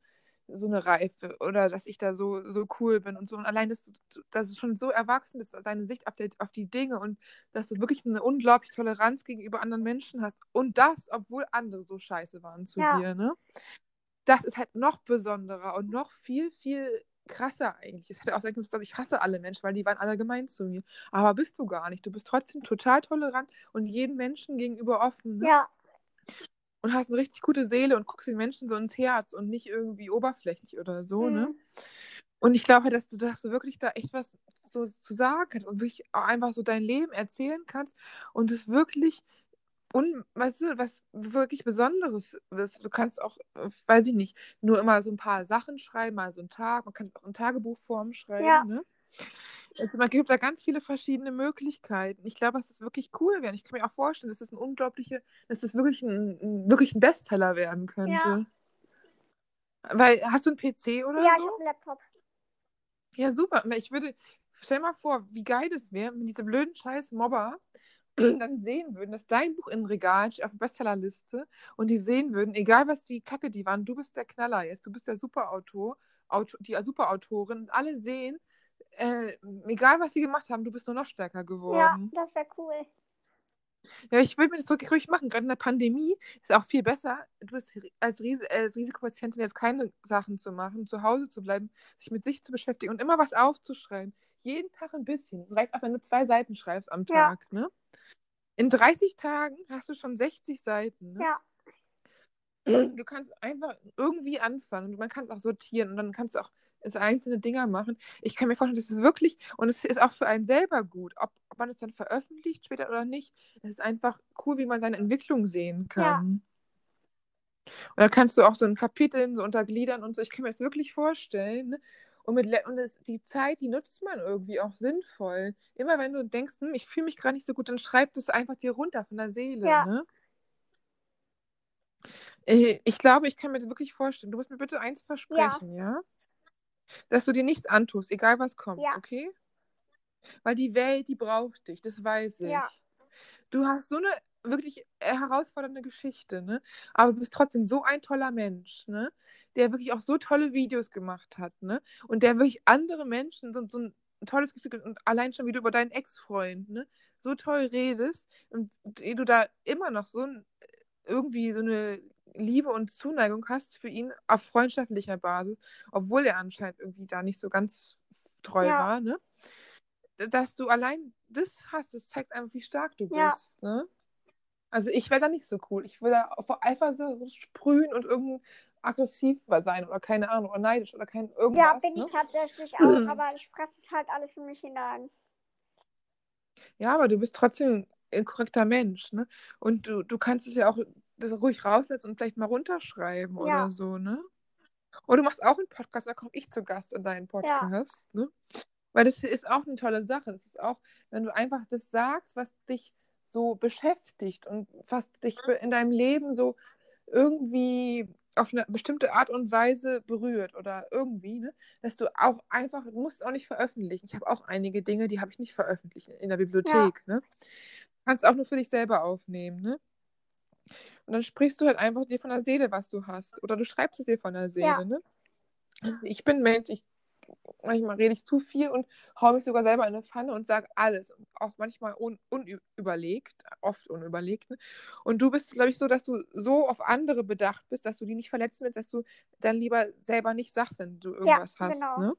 So eine Reife oder dass ich da so, so cool bin und so. Und allein, dass du, dass du schon so erwachsen bist, deine Sicht auf, der, auf die Dinge und dass du wirklich eine unglaubliche Toleranz gegenüber anderen Menschen hast. Und das, obwohl andere so scheiße waren zu ja. dir, ne? Das ist halt noch besonderer und noch viel, viel krasser eigentlich. Es hätte auch sein können, dass ich hasse alle Menschen, weil die waren alle gemein zu mir. Aber bist du gar nicht. Du bist trotzdem total tolerant und jedem Menschen gegenüber offen. Ne? Ja und hast eine richtig gute Seele und guckst den Menschen so ins Herz und nicht irgendwie oberflächlich oder so, ne? mhm. ne? Und ich glaube halt, dass du, dass du wirklich da echt was so zu sagen kannst und wirklich auch einfach so dein Leben erzählen kannst und es wirklich und weißt du, was wirklich Besonderes ist, du kannst auch, weiß ich nicht, nur immer so ein paar Sachen schreiben, mal so einen Tag, man kann auch in Tagebuchform schreiben, ja. ne? Also man gibt da ganz viele verschiedene Möglichkeiten. Ich glaube, dass das wirklich cool wäre. Ich kann mir auch vorstellen, dass das ein unglaubliche, dass das wirklich ein, wirklich ein Bestseller werden könnte. Ja. Weil, hast du einen PC oder
ja,
so?
Ja, ich habe einen Laptop.
Ja, super. Ich würde, stell mal vor, wie geil das wäre, wenn diese blöden scheiß Mobber dann sehen würden, dass dein Buch im Regal steht auf der Bestsellerliste und die sehen würden, egal was wie kacke die waren, du bist der Knaller jetzt, du bist der Superautor, Autor, die Superautorin alle sehen, äh, egal was sie gemacht haben, du bist nur noch stärker geworden. Ja,
das wäre cool.
Ja, ich will mir das wirklich ruhig machen. Gerade in der Pandemie ist auch viel besser, du bist als, Ris als Risikopatientin jetzt keine Sachen zu machen, zu Hause zu bleiben, sich mit sich zu beschäftigen und immer was aufzuschreiben. Jeden Tag ein bisschen. Reicht auch, wenn du zwei Seiten schreibst am Tag. Ja. Ne? In 30 Tagen hast du schon 60 Seiten. Ne? Ja. Du kannst einfach irgendwie anfangen. Man kann es auch sortieren und dann kannst du auch es einzelne Dinger machen. Ich kann mir vorstellen, das ist wirklich, und es ist auch für einen selber gut, ob, ob man es dann veröffentlicht später oder nicht. Es ist einfach cool, wie man seine Entwicklung sehen kann. Ja. Und dann kannst du auch so ein Kapitel so untergliedern und so. Ich kann mir das wirklich vorstellen. Ne? Und, mit, und das, die Zeit, die nutzt man irgendwie auch sinnvoll. Immer wenn du denkst, hm, ich fühle mich gerade nicht so gut, dann schreib das einfach dir runter von der Seele. Ja. Ne? Ich, ich, glaube, ich kann mir das wirklich vorstellen. Du musst mir bitte eins versprechen, ja? ja? Dass du dir nichts antust, egal was kommt, ja. okay? Weil die Welt, die braucht dich, das weiß ich. Ja. Du hast so eine wirklich herausfordernde Geschichte, ne? Aber du bist trotzdem so ein toller Mensch, ne? Der wirklich auch so tolle Videos gemacht hat, ne? Und der wirklich andere Menschen so, so ein tolles Gefühl und allein schon, wie du über deinen Ex-Freund, ne? So toll redest und du da immer noch so ein, irgendwie so eine Liebe und Zuneigung hast für ihn auf freundschaftlicher Basis, obwohl er anscheinend irgendwie da nicht so ganz treu ja. war, ne? Dass du allein das hast, das zeigt einfach, wie stark du ja. bist, ne? Also ich wäre da nicht so cool. Ich würde vor Eifersucht sprühen und irgendwie aggressiv sein oder keine Ahnung, oder neidisch oder kein irgendwas.
Ja, bin ne? ich tatsächlich auch, aber ich fresse es halt alles in mich hinein.
Ja, aber du bist trotzdem ein korrekter Mensch, ne? Und du, du kannst es ja auch das ruhig rauslässt und vielleicht mal runterschreiben ja. oder so, ne? Oder du machst auch einen Podcast, da komme ich zu Gast in deinen Podcast, ja. ne? Weil das ist auch eine tolle Sache. Das ist auch, wenn du einfach das sagst, was dich so beschäftigt und was dich in deinem Leben so irgendwie auf eine bestimmte Art und Weise berührt oder irgendwie, ne, dass du auch einfach, du musst auch nicht veröffentlichen. Ich habe auch einige Dinge, die habe ich nicht veröffentlicht in der Bibliothek, ja. ne? Du kannst auch nur für dich selber aufnehmen, ne? Und dann sprichst du halt einfach dir von der Seele, was du hast. Oder du schreibst es dir von der Seele, ja. ne? Also ich bin Mensch, ich manchmal rede ich zu viel und haue mich sogar selber in eine Pfanne und sage alles. Auch manchmal un unüberlegt, oft unüberlegt. Ne? Und du bist, glaube ich, so, dass du so auf andere bedacht bist, dass du die nicht verletzen willst, dass du dann lieber selber nicht sagst, wenn du irgendwas ja, hast. Genau. Ne?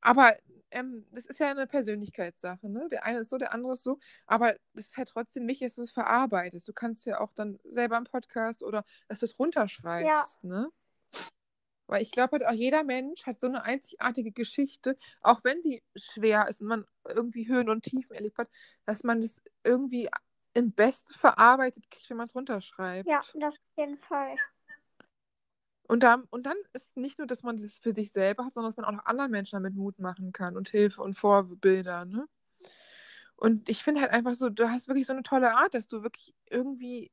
Aber ähm, das ist ja eine Persönlichkeitssache, ne? Der eine ist so, der andere ist so, aber das ist halt trotzdem wichtig, dass du es verarbeitest. Du kannst ja auch dann selber im Podcast oder dass du es runterschreibst, ja. ne? Weil ich glaube halt auch jeder Mensch hat so eine einzigartige Geschichte, auch wenn die schwer ist und man irgendwie Höhen und Tiefen erlebt hat, dass man das irgendwie im Besten verarbeitet kriegt, wenn man es runterschreibt.
Ja, das auf jeden Fall.
Und, da, und dann ist nicht nur, dass man das für sich selber hat, sondern dass man auch noch anderen Menschen damit Mut machen kann und Hilfe und Vorbilder. Ne? Und ich finde halt einfach so, du hast wirklich so eine tolle Art, dass du wirklich irgendwie,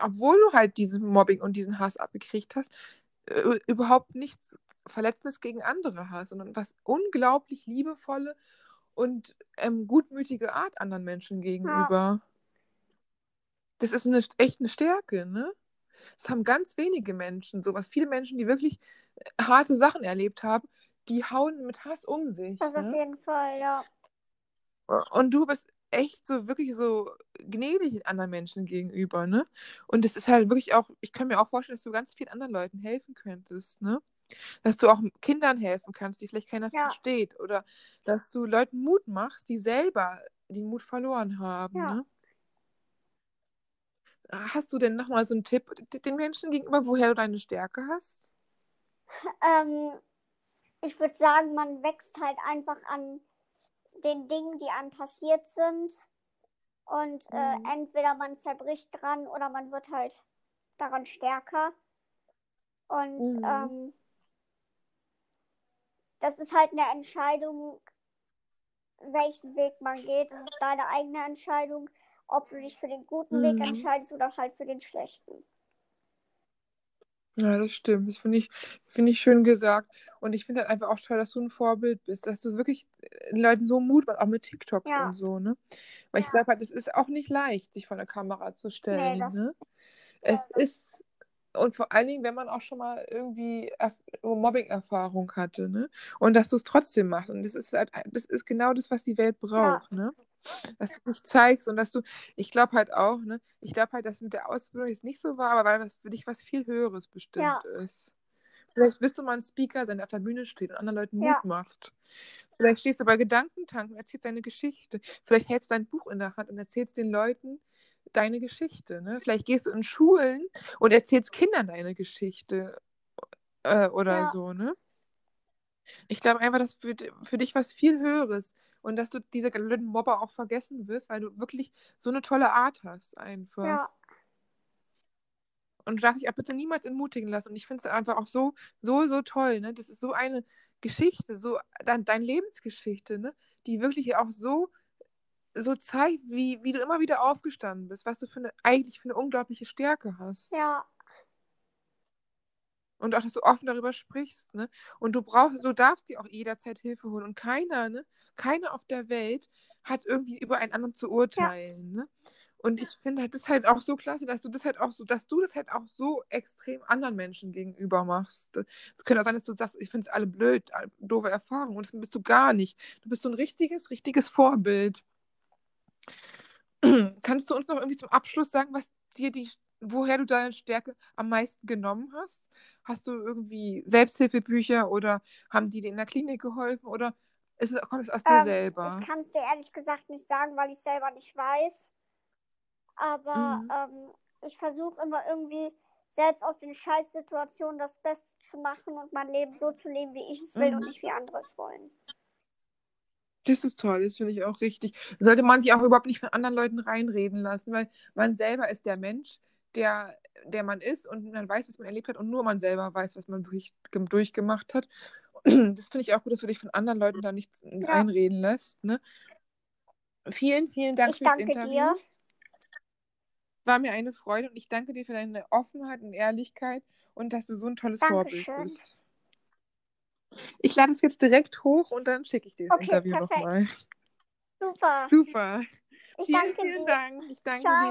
obwohl du halt diesen Mobbing und diesen Hass abgekriegt hast, äh, überhaupt nichts Verletzendes gegen andere hast, sondern was unglaublich liebevolle und ähm, gutmütige Art anderen Menschen gegenüber. Ja. Das ist eine, echt eine Stärke, ne? Das haben ganz wenige Menschen, so was viele Menschen, die wirklich äh, harte Sachen erlebt haben, die hauen mit Hass um sich.
Das ne? auf jeden Fall, ja.
Und du bist echt so wirklich so gnädig anderen Menschen gegenüber, ne? Und es ist halt wirklich auch, ich kann mir auch vorstellen, dass du ganz vielen anderen Leuten helfen könntest, ne? Dass du auch Kindern helfen kannst, die vielleicht keiner ja. versteht. Oder dass du Leuten Mut machst, die selber den Mut verloren haben. Ja. Ne? Hast du denn nochmal so einen Tipp den Menschen gegenüber, woher du deine Stärke hast?
Ähm, ich würde sagen, man wächst halt einfach an den Dingen, die einem passiert sind. Und äh, mhm. entweder man zerbricht dran oder man wird halt daran stärker. Und mhm. ähm, das ist halt eine Entscheidung, welchen Weg man geht. Das ist deine eigene Entscheidung, ob du dich für den guten mhm. Weg entscheidest oder halt für den schlechten.
Ja, das stimmt. Das finde ich, find ich schön gesagt. Und ich finde halt einfach auch toll, dass du ein Vorbild bist, dass du wirklich den Leuten so Mut machst, auch mit TikToks ja. und so, ne? Weil ja. ich sage halt, es ist auch nicht leicht, sich vor der Kamera zu stellen. Nee, ne? Es ja. ist und vor allen Dingen, wenn man auch schon mal irgendwie Mobbing-Erfahrung hatte, ne? Und dass du es trotzdem machst. Und das ist halt, das ist genau das, was die Welt braucht, ne? Dass du dich zeigst und dass du, ich glaube halt auch, ne? Ich glaube halt, dass mit der Ausbildung jetzt nicht so war, aber weil das für dich was viel Höheres bestimmt ja. ist. Vielleicht wirst du mal ein Speaker sein, der auf der Bühne steht und anderen Leuten Mut ja. macht. Vielleicht stehst du bei Gedankentanken und erzählst deine Geschichte. Vielleicht hältst du dein Buch in der Hand und erzählst den Leuten, deine Geschichte. Ne? Vielleicht gehst du in Schulen und erzählst Kindern deine Geschichte äh, oder ja. so. Ne? Ich glaube einfach, dass für, für dich was viel Höheres und dass du diese blöden Mobber auch vergessen wirst, weil du wirklich so eine tolle Art hast einfach. Ja. Und du darfst dich auch bitte niemals entmutigen lassen. Und ich finde es einfach auch so, so, so toll. Ne? Das ist so eine Geschichte, so dein, deine Lebensgeschichte, ne? die wirklich auch so so zeigt, wie, wie du immer wieder aufgestanden bist, was du für eine, eigentlich für eine unglaubliche Stärke hast.
Ja.
Und auch, dass du offen darüber sprichst, ne? Und du brauchst, du darfst dir auch jederzeit Hilfe holen. Und keiner, ne? Keiner auf der Welt hat irgendwie über einen anderen zu urteilen, ja. ne? Und ich finde halt, das ist halt auch so klasse, dass du das halt auch so, dass du das halt auch so extrem anderen Menschen gegenüber machst. Es könnte auch sein, dass du sagst, ich finde es alle blöd, doofe Erfahrungen. Und das bist du gar nicht. Du bist so ein richtiges, richtiges Vorbild. Kannst du uns noch irgendwie zum Abschluss sagen, was dir die, woher du deine Stärke am meisten genommen hast? Hast du irgendwie Selbsthilfebücher oder haben die dir in der Klinik geholfen oder ist es, kommt es aus dir ähm, selber?
Ich kann es dir ehrlich gesagt nicht sagen, weil ich es selber nicht weiß. Aber mhm. ähm, ich versuche immer irgendwie selbst aus den Scheißsituationen das Beste zu machen und mein Leben so zu leben, wie ich es will mhm. und nicht wie andere es wollen.
Das ist toll, das finde ich auch richtig. Sollte man sich auch überhaupt nicht von anderen Leuten reinreden lassen, weil man selber ist der Mensch, der, der man ist und man weiß, was man erlebt hat und nur man selber weiß, was man wirklich durchgemacht hat. Das finde ich auch gut, dass du dich von anderen Leuten da nicht ja. einreden lässt. Ne? Vielen, vielen Dank ich fürs Interview. Dir. War mir eine Freude und ich danke dir für deine Offenheit und Ehrlichkeit und dass du so ein tolles Dankeschön. Vorbild bist. Ich lade es jetzt direkt hoch und dann schicke ich dir das okay, Interview nochmal.
Super.
Super.
Ich vielen, danke
vielen
dir.
Dank. Ich danke Ciao. dir.